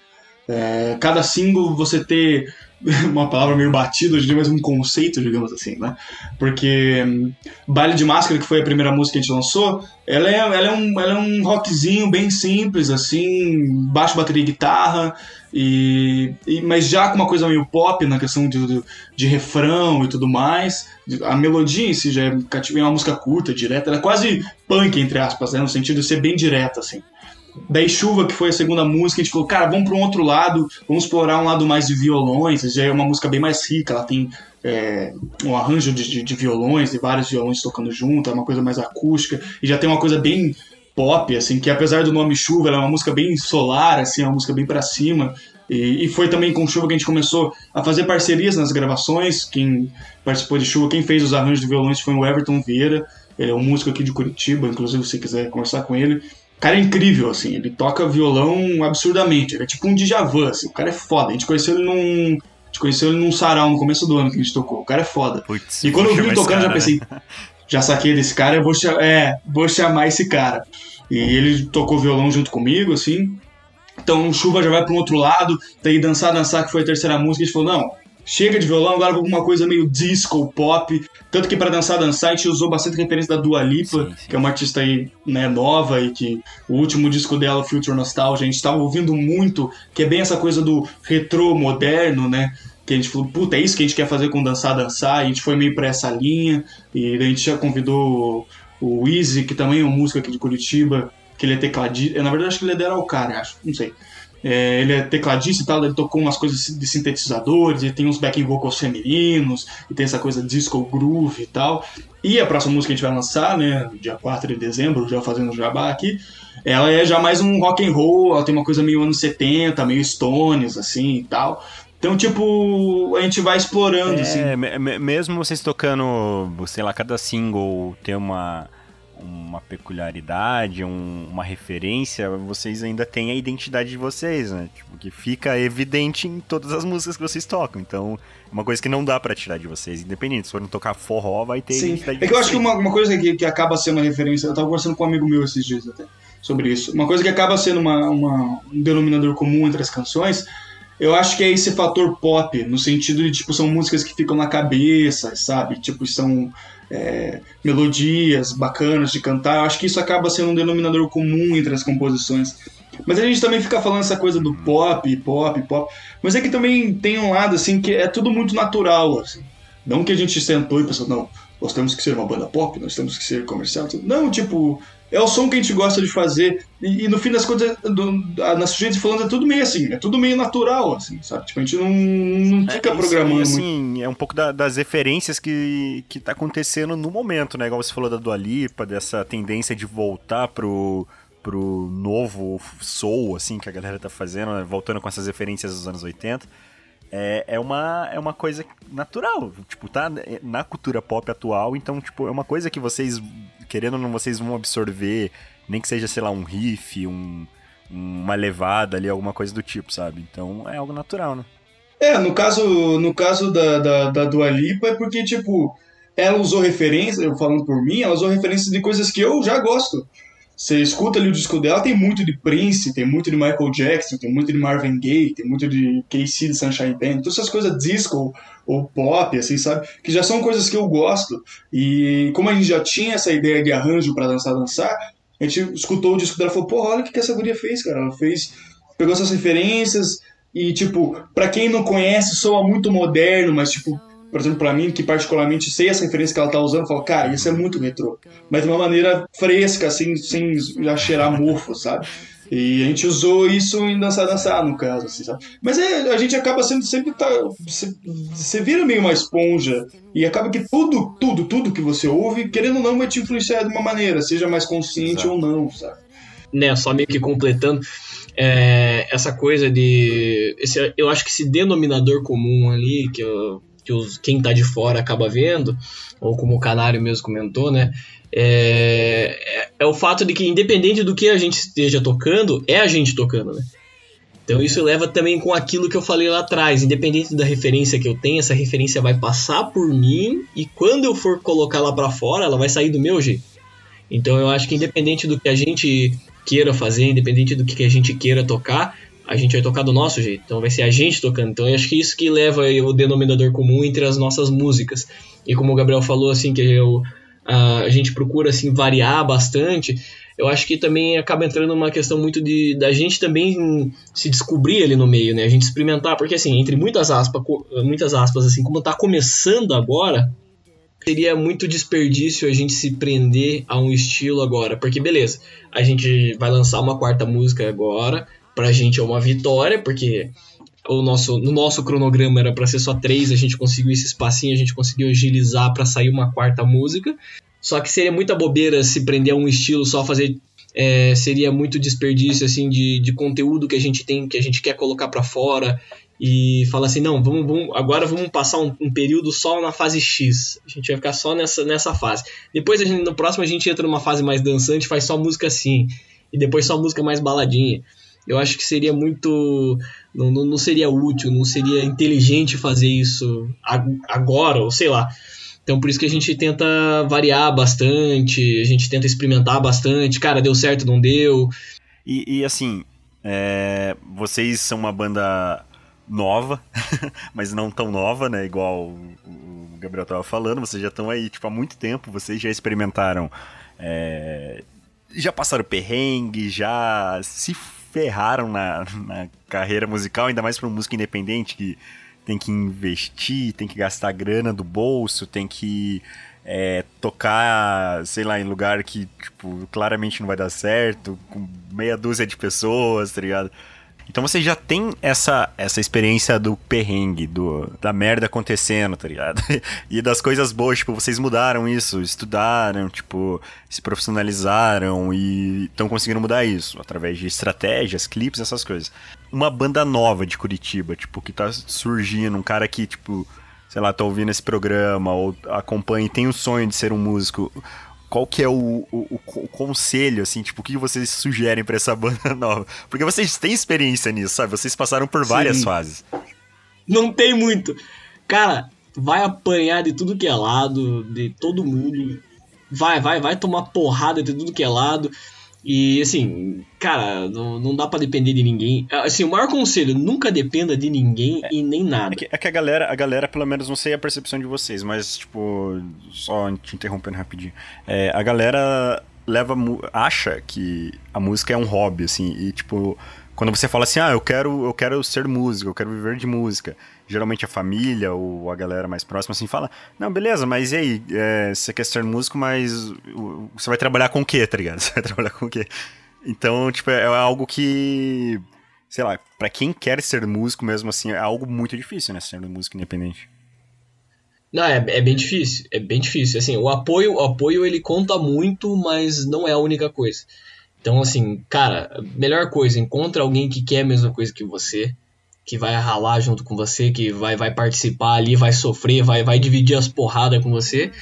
É, cada single você ter uma palavra meio batida hoje em dia, mas um conceito, digamos assim, né? Porque hum, Baile de Máscara, que foi a primeira música que a gente lançou, ela é, ela é, um, ela é um rockzinho bem simples, assim, baixo, bateria e guitarra, e, e- mas já com uma coisa meio pop na questão de, de, de refrão e tudo mais. A melodia em si já é, é uma música curta, direta, ela é quase punk, entre aspas, né? No sentido de ser bem direta, assim. Daí Chuva, que foi a segunda música, a gente falou, cara, vamos para um outro lado, vamos explorar um lado mais de violões, já é uma música bem mais rica, ela tem é, um arranjo de, de, de violões, e vários violões tocando junto, é uma coisa mais acústica, e já tem uma coisa bem pop, assim, que apesar do nome Chuva, ela é uma música bem solar, assim, é uma música bem para cima, e, e foi também com Chuva que a gente começou a fazer parcerias nas gravações, quem participou de Chuva, quem fez os arranjos de violões foi o Everton Vieira, ele é um músico aqui de Curitiba, inclusive se quiser conversar com ele, cara é incrível, assim, ele toca violão absurdamente, ele é tipo um Djavan, assim, o cara é foda, a gente conheceu ele num... A gente conheceu ele num sarau no começo do ano que a gente tocou, o cara é foda. Putz, E quando eu vi ele tocando, eu já cara, pensei, né? já saquei desse cara, eu vou, é, vou chamar esse cara. E ele tocou violão junto comigo, assim. Então chuva já vai para um outro lado, daí dançar, dançar, que foi a terceira música, a gente falou, não, chega de violão, agora vou pra uma coisa meio disco, pop. Tanto que para dançar, dançar, a gente usou bastante referência da Dua Lipa, Sim, sim. que é uma artista aí, né, nova e que o último disco dela, Future Nostalgia, a gente tava ouvindo muito, que é bem essa coisa do retrô moderno, né? Que a gente falou, puta, é isso que a gente quer fazer com Dançar, Dançar, e a gente foi meio pra essa linha, e a gente já convidou o Easy, que também é um músico aqui de Curitiba, que ele é tecladista, na verdade acho que ele é Araucária, acho, não sei. É, ele é tecladista e tal, ele tocou umas coisas de sintetizadores, e tem uns backing vocals femininos, e tem essa coisa disco groove e tal. E a próxima música que a gente vai lançar, né, dia 4 de dezembro, já fazendo o jabá aqui, ela é já mais um rock and roll, ela tem uma coisa meio anos 70, meio Stones, assim, e tal. Então, tipo, a gente vai explorando, assim. É, me- mesmo vocês tocando, sei lá, cada single tem uma uma peculiaridade, um- uma referência, vocês ainda têm a identidade de vocês, né? Tipo, que fica evidente em todas as músicas que vocês tocam. Então, é uma coisa que não dá pra tirar de vocês, independente. Se forem tocar forró, vai ter Sim. É que eu acho que uma, uma coisa que, que acaba sendo uma referência, eu tava conversando com um amigo meu esses dias até sobre isso. Uma coisa que acaba sendo uma, uma- um denominador comum entre as canções, eu acho que é esse fator pop, no sentido de, tipo, são músicas que ficam na cabeça, sabe? Tipo, são é, melodias bacanas de cantar. Eu acho que isso acaba sendo um denominador comum entre as composições. Mas a gente também fica falando essa coisa do pop, pop, pop. Mas é que também tem um lado, assim, que é tudo muito natural, assim. Não que a gente sentou e pensou, não, nós temos que ser uma banda pop, nós temos que ser comercial. Não, tipo, é o som que a gente gosta de fazer. E, e no fim das contas, do, a, na gente falando, é tudo meio assim, é tudo meio natural, assim, sabe? Tipo, a gente não, não fica É, programando isso, muito. assim, é um pouco da- das referências que, que tá acontecendo no momento, né? Igual você falou da Dua Lipa, dessa tendência de voltar pro, pro novo soul, assim, que a galera tá fazendo, né? voltando com essas referências dos anos 80. É, é, uma, é uma coisa natural, tipo, tá na cultura pop atual, então, tipo, é uma coisa que vocês, querendo ou não, vocês vão absorver, nem que seja, sei lá, um riff, um, uma levada ali, alguma coisa do tipo, sabe? Então, é algo natural, né? É, no caso, no caso da, da, da Dua Lipa é porque, tipo, ela usou referência, eu falando por mim, ela usou referências de coisas que eu já gosto. Você escuta ali o disco dela, tem muito de Prince, tem muito de Michael Jackson, tem muito de Marvin Gaye, tem muito de KC de Sunshine Band, todas essas coisas disco ou pop, assim, sabe? Que já são coisas que eu gosto. E como a gente já tinha essa ideia de arranjo pra dançar, dançar, a gente escutou o disco dela e falou, porra, olha o que, que essa guria fez, cara. Ela fez, pegou essas referências e, tipo, pra quem não conhece, soa muito moderno, mas, tipo, por exemplo, pra mim, que particularmente sei essa referência que ela tá usando, eu falo, cara, isso é muito retrô. Mas de uma maneira fresca, assim, sem já cheirar mofo, sabe? E a gente usou isso em Dançar Dançar, no caso, assim, sabe? Mas é, a gente acaba sendo sempre. Tá, você, você vira meio uma esponja e acaba que tudo, tudo, tudo que você ouve, querendo ou não, vai te influenciar de uma maneira, seja mais consciente Exato. ou não, sabe? né, só meio que completando é, essa coisa de. Esse, eu acho que esse denominador comum ali, que, eu- que os, quem tá de fora acaba vendo, ou como o Canário mesmo comentou, né? É, é, é o fato de que, independente do que a gente esteja tocando, é a gente tocando, né? Então isso leva também com aquilo que eu falei lá atrás, independente da referência que eu tenho, essa referência vai passar por mim e quando eu for colocar lá pra fora, ela vai sair do meu jeito. Então eu acho que independente do que a gente queira fazer, independente do que a gente queira tocar, a gente vai tocar do nosso jeito. Então vai ser a gente tocando. Então eu acho que isso que leva o denominador comum entre as nossas músicas. E como o Gabriel falou assim que eu, a, gente procura assim variar bastante, eu acho que também acaba entrando uma questão muito de da gente também se descobrir ali no meio, né? A gente experimentar, porque assim, entre muitas aspas, muitas aspas assim, como tá começando agora, seria muito desperdício a gente se prender a um estilo agora, porque beleza, a gente vai lançar uma quarta música agora, pra gente é uma vitória, porque o nosso, no nosso cronograma era pra ser só três, a gente conseguiu esse espacinho, a gente conseguiu agilizar pra sair uma quarta música. Só que seria muita bobeira se prender a um estilo só fazer é, seria muito desperdício assim de, de conteúdo que a gente tem, que a gente quer colocar pra fora e falar assim, não, vamos, vamos agora vamos passar um, um período só na fase X. A gente vai ficar só nessa, nessa fase. Depois gente, no próximo a gente entra numa fase mais dançante, faz só música assim e depois só música mais baladinha. Eu acho que seria muito não, não, seria útil, não seria inteligente fazer isso ag- agora, ou sei lá. Então por isso que a gente tenta variar bastante, a gente tenta experimentar bastante. Cara, deu certo, não deu. E, e, assim, é, vocês são uma banda nova, mas não tão nova, né? Igual o, Gabriel tava falando, vocês já estão aí, tipo, há muito tempo, vocês já experimentaram. é, já passaram perrengue, já se ferraram na, na carreira musical, ainda mais para uma música independente que tem que investir, tem que gastar grana do bolso, tem que é, tocar, sei lá, em lugar que, tipo, claramente não vai dar certo, com meia dúzia de pessoas, tá ligado? Então você já tem essa, essa experiência do perrengue, do, da merda acontecendo, tá ligado? E das coisas boas, tipo, vocês mudaram isso, estudaram, tipo, se profissionalizaram e estão conseguindo mudar isso através de estratégias, clipes, essas coisas. Uma banda nova de Curitiba, tipo, que tá surgindo, um cara que, tipo, sei lá, tá ouvindo esse programa ou acompanha e tem o sonho de ser um músico. Qual que é o, o, o co- o conselho, assim, tipo, o que vocês sugerem pra essa banda nova? Porque vocês têm experiência nisso, sabe? Vocês passaram por várias Sim. fases. Não tem muito. Cara, vai apanhar de tudo que é lado, de todo mundo. Vai, vai, vai tomar porrada de tudo que é lado. E assim, cara, não, não dá pra depender de ninguém. Assim, o maior conselho, nunca dependa de ninguém e nem nada. É que, é que a galera, a galera, pelo menos, não sei a percepção de vocês, mas, tipo, só te interrompendo rapidinho. É, a galera leva, acha que a música é um hobby, assim, e, tipo, quando você fala assim, ah, eu quero, eu quero ser músico, eu quero viver de música, geralmente a família ou a galera mais próxima, assim, fala, não, beleza, mas e aí, é, você quer ser músico, mas você vai trabalhar com o quê, tá ligado? Você vai trabalhar com o quê? Então, tipo, é algo que sei lá, pra quem quer ser músico mesmo assim, é algo muito difícil, né, ser músico independente. Não, é, é bem difícil, é bem difícil. Assim, o apoio, o apoio ele conta muito, mas não é a única coisa. Então, assim, cara, melhor coisa, encontra alguém que quer a mesma coisa que você, que vai ralar junto com você, que vai, vai participar ali, vai sofrer, vai, vai dividir as porradas com você.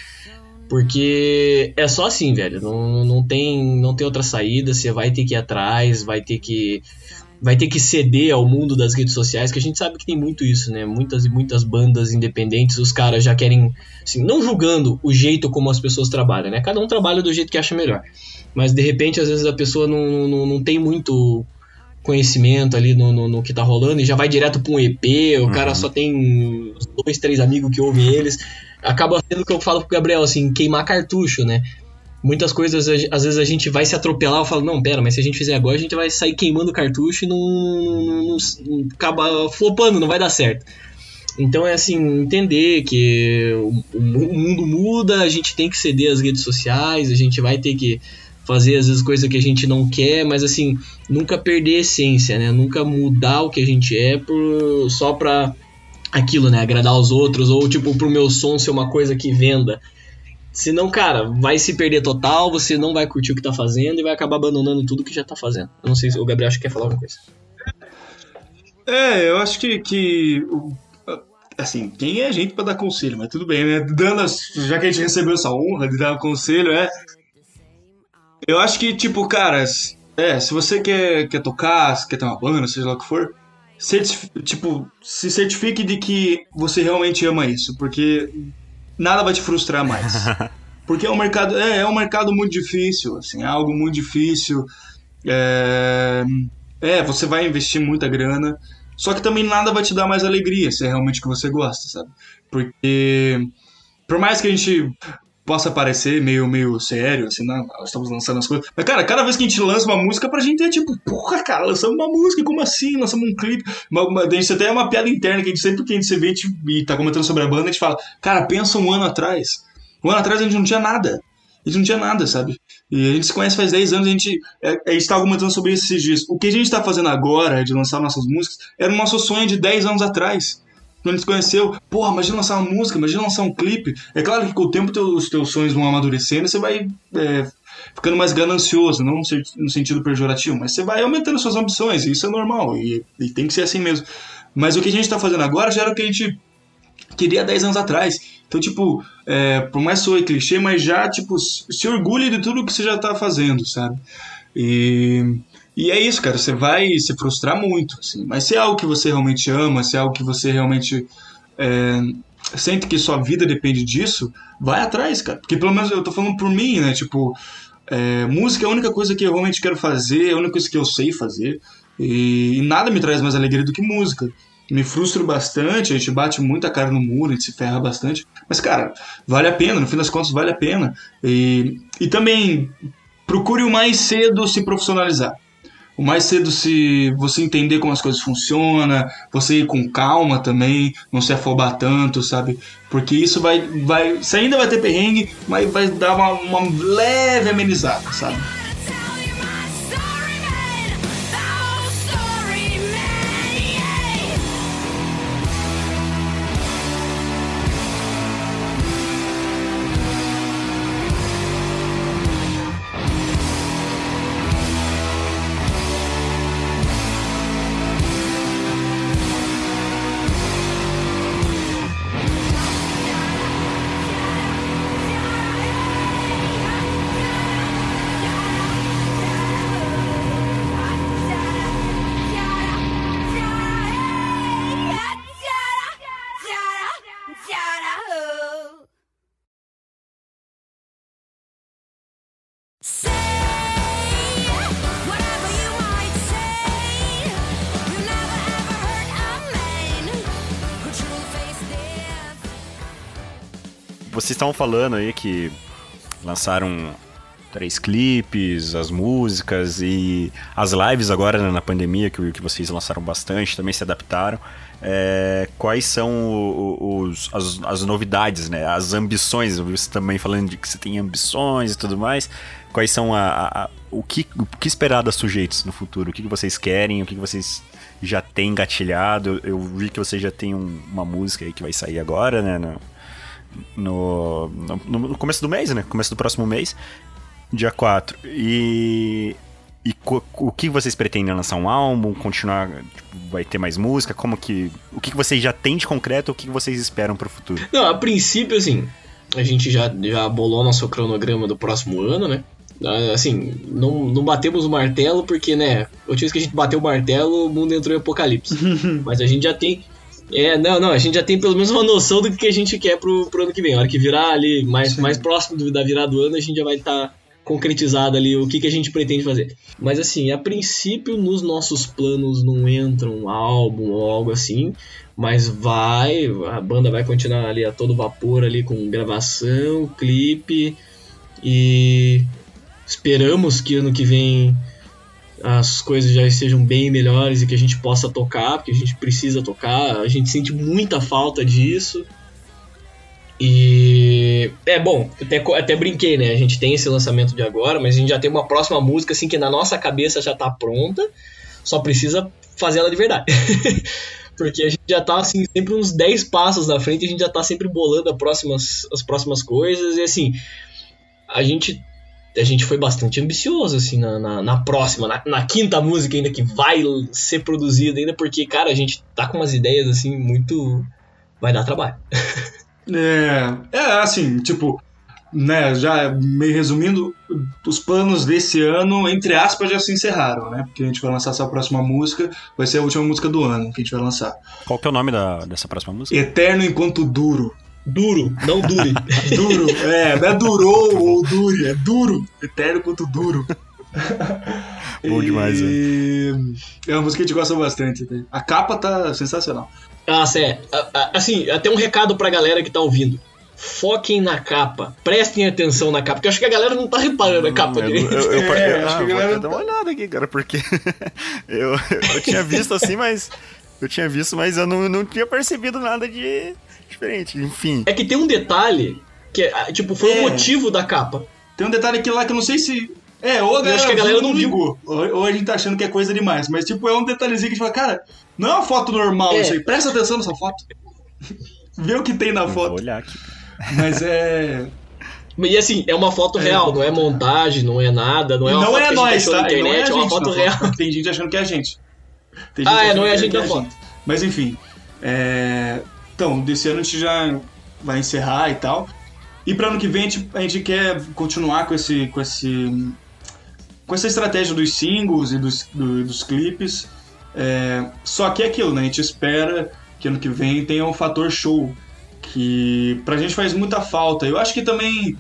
Porque é só assim, velho. Não, não, tem, não tem outra saída. Você vai ter que ir atrás, vai ter que vai ter que ceder ao mundo das redes sociais, que a gente sabe que tem muito isso, né? Muitas e muitas bandas independentes, os caras já querem, assim, não julgando o jeito como as pessoas trabalham, né? Cada um trabalha do jeito que acha melhor. Mas de repente, às vezes a pessoa não, não, não tem muito conhecimento ali no, no, no que tá rolando e já vai direto pra um EP, o cara só tem dois, três amigos que ouvem eles. Acaba sendo o que eu falo pro Gabriel, assim, queimar cartucho, né? Muitas coisas, às vezes a gente vai se atropelar, eu falo, não, pera, mas se a gente fizer agora, a gente vai sair queimando cartucho e não, não, não- não- acaba flopando, não vai dar certo. Então é assim, entender que o, o mundo muda, a gente tem que ceder às redes sociais, a gente vai ter que fazer às vezes coisas que a gente não quer, mas assim, nunca perder a essência, né? Nunca mudar o que a gente é por, só pra aquilo, né? Agradar os outros, ou tipo, pro meu som ser uma coisa que venda. Senão, cara, vai se perder total, você não vai curtir o que tá fazendo e vai acabar abandonando tudo que já tá fazendo. Eu não sei se o Gabriel acho que quer falar alguma coisa. É, eu acho que, que assim, quem é a gente pra dar conselho, mas tudo bem, né? Dando já que a gente recebeu essa honra de dar conselho, é. Eu acho que, tipo, cara, é, se você quer, quer tocar, se quer ter uma banda, seja lá o que for, certif- tipo, se certifique de que você realmente ama isso, porque nada vai te frustrar mais. Porque é um mercado, é, é um mercado muito difícil, assim, é algo muito difícil. É, é, você vai investir muita grana, só que também nada vai te dar mais alegria se é realmente o que você gosta, sabe? Porque por mais que a gente possa parecer meio, meio sério, assim, não, nós estamos lançando as coisas. Mas, cara, cada vez que a gente lança uma música, pra gente é tipo, porra, cara, lançamos uma música, como assim? Lançamos um clipe. Uma, uma, a gente até é uma piada interna que a gente sempre que a gente se vê gente- e tá comentando sobre a banda, a gente fala, cara, pensa um ano atrás. Um ano atrás a gente não tinha nada. A gente não tinha nada, sabe? E a gente se conhece faz 10 anos, a gente, é, a gente tava comentando sobre isso esses dias. O que a gente tá fazendo agora, de lançar nossas músicas, era o nosso sonho de 10 anos atrás. Quando a se conheceu, porra, imagina lançar uma música, imagina lançar um clipe. É claro que com o tempo teu- os teus sonhos vão amadurecendo você vai é, ficando mais ganancioso, não no sen- no sentido pejorativo, mas você vai aumentando suas ambições, e isso é normal, e, e tem que ser assim mesmo. Mas o que a gente tá fazendo agora já era o que a gente queria 10 anos atrás. Então, tipo, é, por mais soe clichê, mas já, tipo, se orgulhe de tudo que você já tá fazendo, sabe? E, e é isso, cara, você vai se frustrar muito, assim. Mas se é algo que você realmente ama, se é algo que você realmente é, sente que sua vida depende disso, vai atrás, cara. Porque pelo menos eu tô falando por mim, né? Tipo, é, música é a única coisa que eu realmente quero fazer, é a única coisa que eu sei fazer. E, e nada me traz mais alegria do que música. Me frustro bastante, a gente bate muita cara no muro, a gente se ferra bastante. Mas, cara, vale a pena, no fim das contas, vale a pena. E, e também procure o mais cedo se profissionalizar. O mais cedo se você entender como as coisas funcionam, você ir com calma também, não se afobar tanto, sabe? Porque isso vai. vai você ainda vai ter perrengue, mas vai dar uma, uma leve amenizada, sabe? Vocês estavam falando aí que lançaram três clipes, as músicas e as lives agora né, na pandemia, que, que vocês lançaram bastante, também se adaptaram. É, quais são os, as, as novidades, né? As ambições, eu vi você também falando de que você tem ambições e tudo mais. Quais são a, a- a- o, que, o que esperar das sujeitos no futuro? O que, que vocês querem? O que, que vocês já têm engatilhado? Eu, eu vi que você já tem um- uma música aí que vai sair agora, né? No, no, no- no começo do mês, né? Começo do próximo mês, dia 4. E, e co- o que vocês pretendem lançar um álbum, continuar, tipo, vai ter mais música, como que, o que que vocês já têm de concreto, o que que vocês esperam pro futuro? Não, a princípio, assim, a gente já, já bolou nosso cronograma do próximo ano, né? Ah, Assim, não, não batemos o martelo porque, né, a última vez que a gente bateu o martelo, o mundo entrou em apocalipse. Mas a gente já tem. É, não, não, a gente já tem pelo menos uma noção do que a gente quer pro, pro ano que vem. A hora que virar ali, mais, mais próximo do- da virada do ano, a gente já vai estar concretizado ali o que, que a gente pretende fazer. Mas assim, a princípio nos nossos planos não entra um álbum ou algo assim, mas vai, a banda vai continuar ali a todo vapor ali com gravação, clipe e esperamos que ano que vem as coisas já estejam bem melhores e que a gente possa tocar, porque a gente precisa tocar, a gente sente muita falta disso. E é bom, até, até brinquei, né? A gente tem esse lançamento de agora, mas a gente já tem uma próxima música assim que na nossa cabeça já tá pronta, só precisa fazer ela de verdade. Porque a gente já tá assim, sempre uns 10 passos na frente, a gente já tá sempre bolando as próximas, as próximas coisas, e assim, a gente a gente foi bastante ambicioso, assim, na, na, na próxima, na, na quinta música ainda que vai ser produzida ainda, porque, cara, a gente tá com umas ideias, assim, muito... vai dar trabalho. É, é assim, tipo, né, já meio resumindo, os planos desse ano, entre aspas, já se encerraram, né? Porque a gente vai lançar essa próxima música, vai ser a última música do ano que a gente vai lançar. Qual que é o nome da, dessa próxima música? Eterno enquanto duro. Duro, não dure. Duro, é, não é durou ou dure, é duro. Eterno enquanto duro. Bom demais, e... É uma música que a gente gosta bastante. né? A capa tá sensacional. Ah, a- Assim, até um recado pra galera que tá ouvindo. Foquem na capa. Prestem atenção na capa. Porque eu acho que a galera não tá reparando a capa eu, direito. eu, eu, É, eu- acho ah, que a vou galera até dar uma olhada aqui, cara, porque eu, eu tinha visto assim, mas eu tinha visto, mas eu não, não tinha percebido nada de diferente. Enfim, É que tem um detalhe que, ah, tipo, foi É. o motivo da capa. Tem um detalhe aqui lá que eu não sei se. É, ou a galera, acho que a galera não ligou. Ou, ou a gente tá achando que é coisa demais. Mas, tipo, é um detalhezinho que a gente fala, cara, não é uma foto normal É. isso aí. Presta atenção nessa foto. Vê o que tem na eu vou foto. olhar aqui. Mas é. E assim, é uma foto É. real, não é montagem, não é nada, não é uma não foto é que a nós, gente tá? na não é a internet, é, gente. uma foto real. foto. Tem gente achando que é a gente. Tem Ah, é, não é a que gente que na foto. Mas enfim. é, Então, desse ano a gente já vai encerrar e tal. E para ano que vem a gente, a gente quer continuar com esse, com esse, com essa estratégia dos singles e dos, do- dos clipes. É, só que é aquilo, né? A gente espera que ano que vem tenha o fator show, que pra gente faz muita falta. Eu acho que também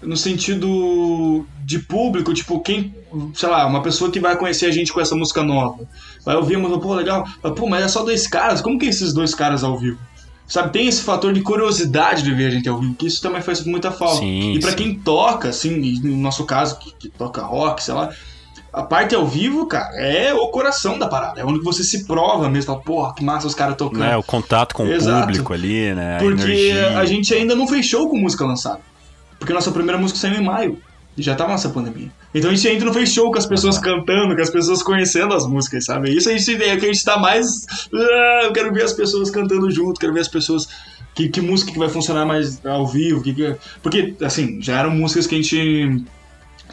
no sentido de público, tipo, quem, sei lá, uma pessoa que vai conhecer a gente com essa música nova, vai ouvir a música, pô, legal, pô, mas é só dois caras, como que é esses dois caras ao vivo? Sabe, tem esse fator de curiosidade de ver a gente ao vivo, que isso também faz muita falta. Sim, e pra sim. quem toca, assim, no nosso caso, que, que toca rock, sei lá, a parte ao vivo, cara, é o coração da parada. É onde você se prova mesmo, fala, porra, que massa os caras tocando. Né, o contato com Exato. o público ali, né? a Porque energia. a gente ainda não fez show com música lançada. Porque nossa primeira música saiu em maio. E já tava nessa pandemia. Então a gente ainda não fez show com as pessoas cantando, com as pessoas conhecendo as músicas, sabe? Isso a gente é que a gente tá mais. Ah, eu quero ver as pessoas cantando junto, quero ver as pessoas. Que, que música que vai funcionar mais ao vivo. Que, que- Porque, assim, já eram músicas que a gente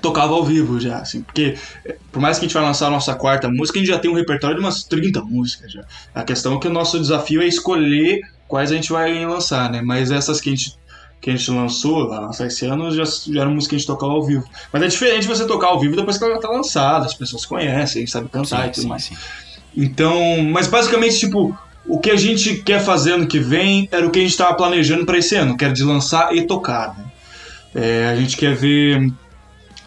tocava ao vivo já, assim, porque eh, por mais que a gente vai lançar a nossa quarta música, a gente já tem um repertório de umas 30 músicas já. A questão é que o nosso desafio é escolher quais a gente vai lançar, né? Mas essas que a gente, que a gente lançou, vai lançar esse ano, já, já eram músicas que a gente tocava ao vivo. Mas é diferente você tocar ao vivo depois que ela já tá lançada, as pessoas conhecem, a gente sabe cantar e tudo sim, mais. sim. Então, mas basicamente, tipo, o que a gente quer fazer ano que vem era o que a gente tava planejando para esse ano, que era de lançar e tocar, né? É, a gente quer ver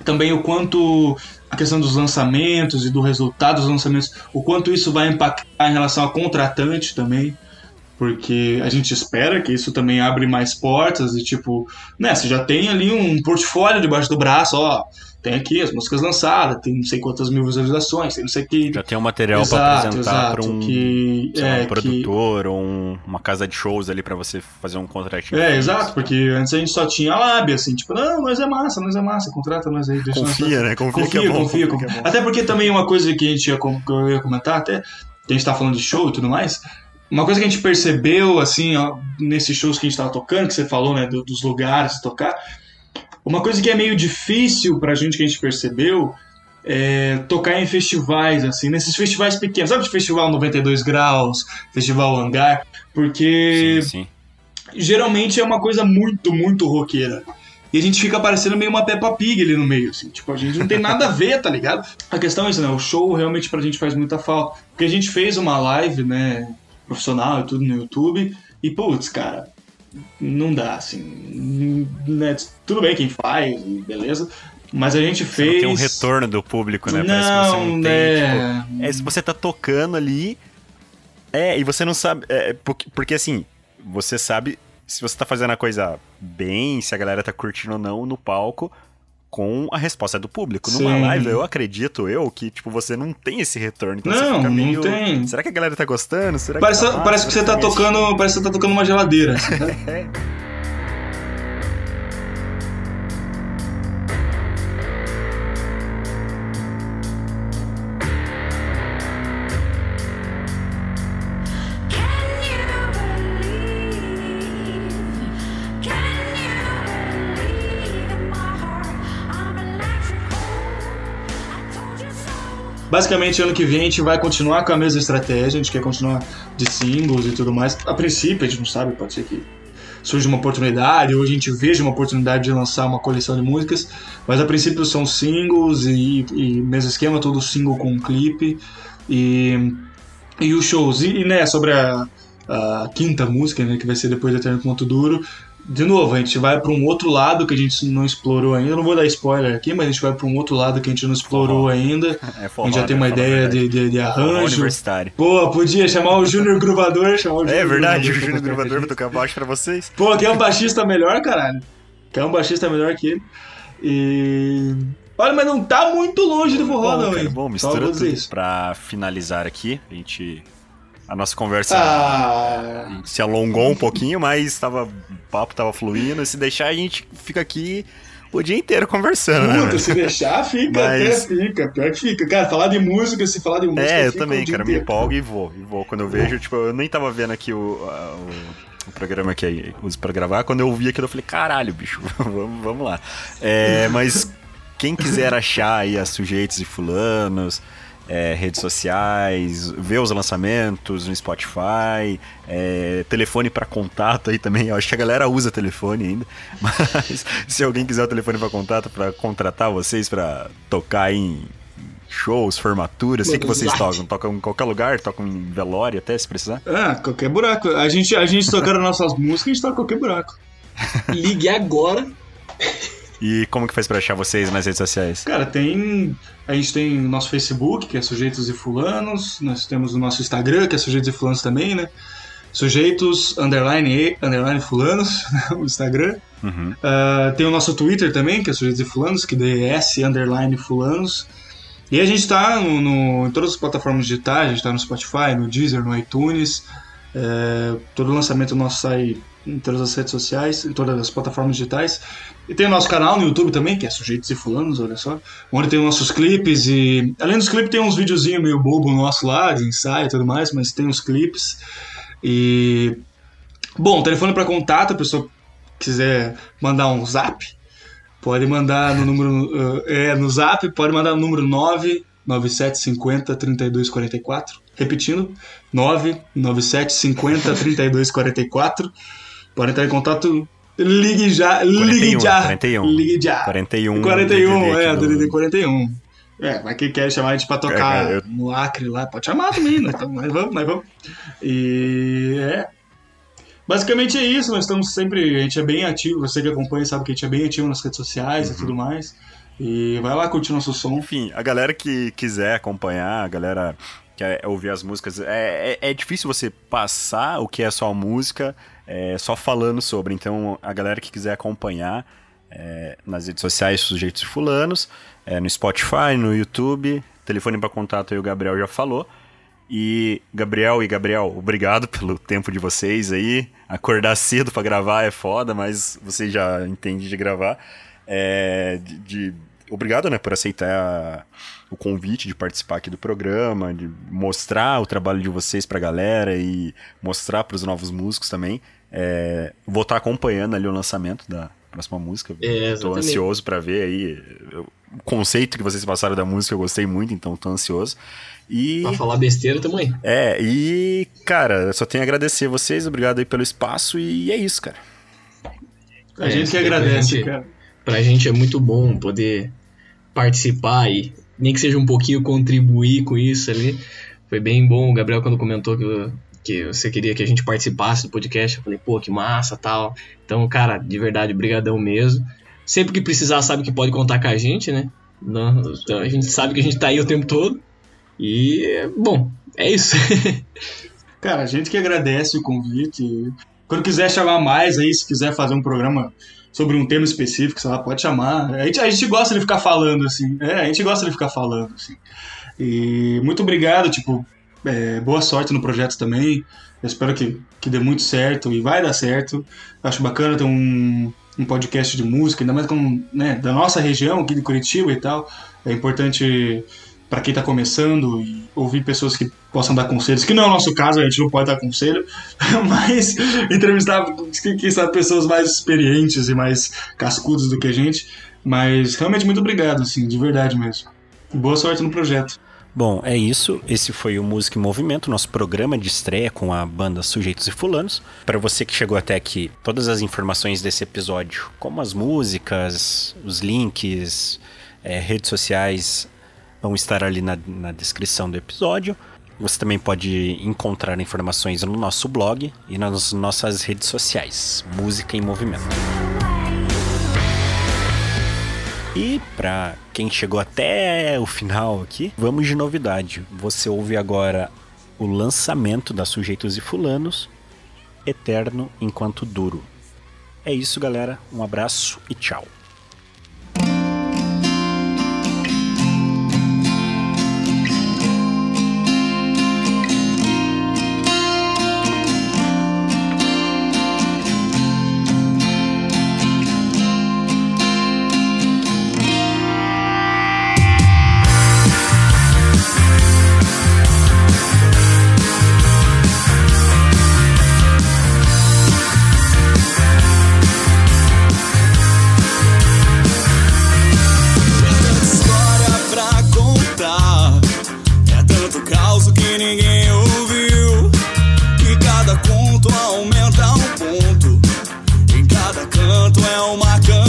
também o quanto a questão dos lançamentos e do resultado dos lançamentos, o quanto isso vai impactar em relação a contratante também. Porque a gente espera que isso também abre mais portas e tipo, né, você já tem ali um portfólio debaixo do braço, ó, tem aqui as músicas lançadas, tem não sei quantas mil visualizações, tem não sei que Já tem um material pra Exato, apresentar pra um, que- é, um que- produtor ou um- uma casa de shows ali pra você fazer um contratinho. É, exato, porque antes a gente só tinha a lábia, assim, tipo, não, nós é massa, nós é massa, contrata nós aí, deixa nós Confia, né? Confia, Confia, que é bom. confia, que confia. é. Até porque também uma coisa que a gente ia, com- que eu ia comentar, até que a gente tá falando de show e tudo mais, uma coisa que a gente percebeu, assim, ó, nesses shows que a gente tava tocando, que você falou, né, do- dos lugares tocar, uma coisa que é meio difícil pra gente que a gente percebeu é tocar em festivais, assim, nesses festivais pequenos, sabe, de festival 92 graus, festival hangar, porque Sim, sim. geralmente é uma coisa muito, muito roqueira. E a gente fica parecendo meio uma Peppa Pig ali no meio, assim. Tipo, a gente não tem nada a ver, tá ligado? A questão é isso, né? O show realmente pra gente faz muita falta. Porque a gente fez uma live, né? Profissional e tudo no YouTube. E, putz, cara, não dá, assim. Né? Tudo bem quem faz, beleza. Mas a gente Você fez. não tem um retorno do público, né? Parece que você Não, não tem, né? tipo, é, se você tá tocando ali. É, e você não sabe. é, porque, porque assim, você sabe se você tá fazendo a coisa bem, se a galera tá curtindo ou não no palco, com a resposta do público. Numa Sim. live, eu acredito, eu, que, tipo, você não tem esse retorno. Então você Não, não meio. tem. Será que a galera tá gostando? Será Parece, que tá parece que você tá tocando. Parece que você tá tocando uma geladeira. assim, sabe? Basicamente, ano que vem a gente vai continuar com a mesma estratégia, a gente quer continuar de singles e tudo mais. A princípio, a gente não sabe, pode ser que surja uma oportunidade, ou a gente veja uma oportunidade de lançar uma coleção de músicas, mas a princípio são singles e, e mesmo esquema, todo single com um clipe e, e os shows. E, e, né, sobre a, a quinta música, né, que vai ser depois do Eterno Ponto Duro, de novo, a gente vai para um outro lado que a gente não explorou ainda. Eu não vou dar spoiler aqui, mas a gente vai para um outro lado que a gente não explorou ainda. É A forró, gente já tem né? uma a ideia de, de, de Forró arranjo. universitário. Pô, podia chamar o Júnior Gruvador, chamar o Júnior É verdade, o Gruvador Júnior pra tocar Gravador vai a tocar baixo pra vocês. Pô, quer um baixista melhor, caralho? Quer um baixista melhor que ele? E. Olha, mas não tá muito longe do forró, Bom, não, cara, hein? bom, mistura tudo. isso. Pra finalizar aqui, a gente... A nossa conversa Ah, se alongou um pouquinho, mas tava, o papo tava fluindo. Se deixar, a gente fica aqui o dia inteiro conversando, né? puta, velho? se deixar, fica, Mas- até fica. Pior que fica. Cara, falar de música, se falar de música. É, eu também, cara, me inteiro. empolgo e vou. E vou. Quando eu vejo, tipo, eu nem tava vendo aqui o, a- o, o programa que aí uso pra gravar. Quando eu vi aquilo, eu falei, caralho, bicho, vamos, vamos lá. É, mas quem quiser achar aí as sujeitos e fulanos, é, redes sociais, ver os lançamentos no Spotify, é, telefone pra contato aí também. Eu acho que a galera usa telefone ainda. Mas se alguém quiser o telefone pra contato pra contratar vocês pra tocar em shows, formaturas, sei que vocês tocam, tocam em qualquer lugar, tocam em velório até se precisar. Ah, qualquer buraco. A gente, a gente tocando nossas músicas, a gente toca em qualquer buraco. Ligue agora. E como que faz pra achar vocês nas redes sociais? Cara, tem. A gente tem o nosso Facebook, que é Sujeitos e Fulanos. Nós temos o nosso Instagram, que é Sujeitos e Fulanos também, né? Sujeitos, underline underline Fulanos, o Instagram. Uhum. Ah, tem o nosso Twitter também, que é Sujeitos e Fulanos, que é S, underline Fulanos. E a gente tá no, no- em todas as plataformas digitais, a gente tá no Spotify, no Deezer, no iTunes. É, todo lançamento nosso sai em todas as redes sociais, em todas as plataformas digitais. E tem o nosso canal no YouTube também, que é Sujeitos e Fulanos, olha só. Onde tem os nossos clipes e. Além dos clipes, tem uns videozinhos meio bobo nosso lá, de ensaio e tudo mais, mas tem os clipes. E. Bom, telefone para contato, a pessoa quiser mandar um zap, pode mandar no número. eh, é, no zap, pode mandar no número 99750 3244. Repetindo, 99750 3244. Pode entrar em contato. Ligue já, ligue 41, já. 41. Ligue já. 41. 41, DDD é, do- DDD 41. É, vai que quer chamar a gente pra tocar É, eu- no Acre lá, pode chamar também, nós, tamo- nós vamos, nós vamos. E é. Basicamente é isso, nós estamos sempre. A gente é bem ativo, você que acompanha sabe que a gente é bem ativo nas redes sociais Uhum. e tudo mais. E vai lá curtir nosso som. Enfim, a galera que quiser acompanhar, a galera quer ouvir as músicas, é, é, é difícil você passar o que é só música é, só falando sobre. Então, a galera que quiser acompanhar é, nas redes sociais, Sujeitos e Fulanos, é, no Spotify, no YouTube, telefone para contato aí o Gabriel já falou. E Gabriel e Gabriel, obrigado pelo tempo de vocês aí. Acordar cedo pra gravar é foda, mas você já entende de gravar. É, de, de- obrigado, né, por aceitar o convite de participar aqui do programa, de mostrar o trabalho de vocês pra galera e mostrar pros novos músicos também. É, vou estar acompanhando ali o lançamento da próxima música. É, tô exatamente. ansioso pra ver aí o conceito que vocês passaram da música, eu gostei muito, então tô ansioso. E Pra falar besteira também. é, e, cara, só tenho a agradecer vocês, obrigado aí pelo espaço, e é isso, cara. A É, gente que pra agradece, gente- cara. Pra gente é muito bom poder participar e nem que seja um pouquinho contribuir com isso ali. Foi bem bom, o Gabriel quando comentou que, que você queria que a gente participasse do podcast, eu falei, pô, que massa, tal. Então, cara, de verdade, brigadão mesmo. Sempre que precisar, sabe que pode contar com a gente, né? Então, a gente sabe que a gente tá aí o tempo todo. E, bom, é isso. Cara, a gente que agradece o convite. Quando quiser chamar mais aí, se quiser fazer um programa sobre um tema específico, sei lá, pode chamar. A gente, a gente gosta de ficar falando, assim. É, a gente gosta de ficar falando, assim. E muito obrigado, tipo, é, boa sorte no projeto também. Eu espero que, que dê muito certo e vai dar certo. Acho bacana ter um, um podcast de música, ainda mais com, né, da nossa região aqui de Curitiba e tal. É importante para quem tá começando e ouvir pessoas que possam dar conselhos, que não é o nosso caso, a gente não pode dar conselho, mas entrevistar, quem sabe, pessoas mais experientes e mais cascudas do que a gente. Mas realmente muito obrigado, assim, de verdade mesmo. Boa sorte no projeto. Bom, é isso. Esse foi o Música em Movimento, nosso programa de estreia com a banda Sujeitos e Fulanos. Para você que chegou até aqui, todas as informações desse episódio, como as músicas, os links, é, redes sociais, vão estar ali na, na descrição do episódio. Você também pode encontrar informações no nosso blog e nas nossas redes sociais, Música em Movimento. E para quem chegou até o final aqui, vamos de novidade. Você ouve agora o lançamento da Sujeitos e Fulanos, Eterno Enquanto Duro. É isso, galera. Um abraço e tchau.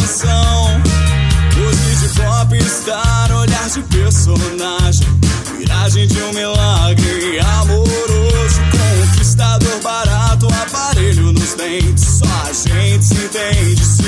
Canção. Hoje de popstar, olhar de personagem. Miragem de um milagre amoroso. Conquistador barato, aparelho nos dentes. Só a gente se entende.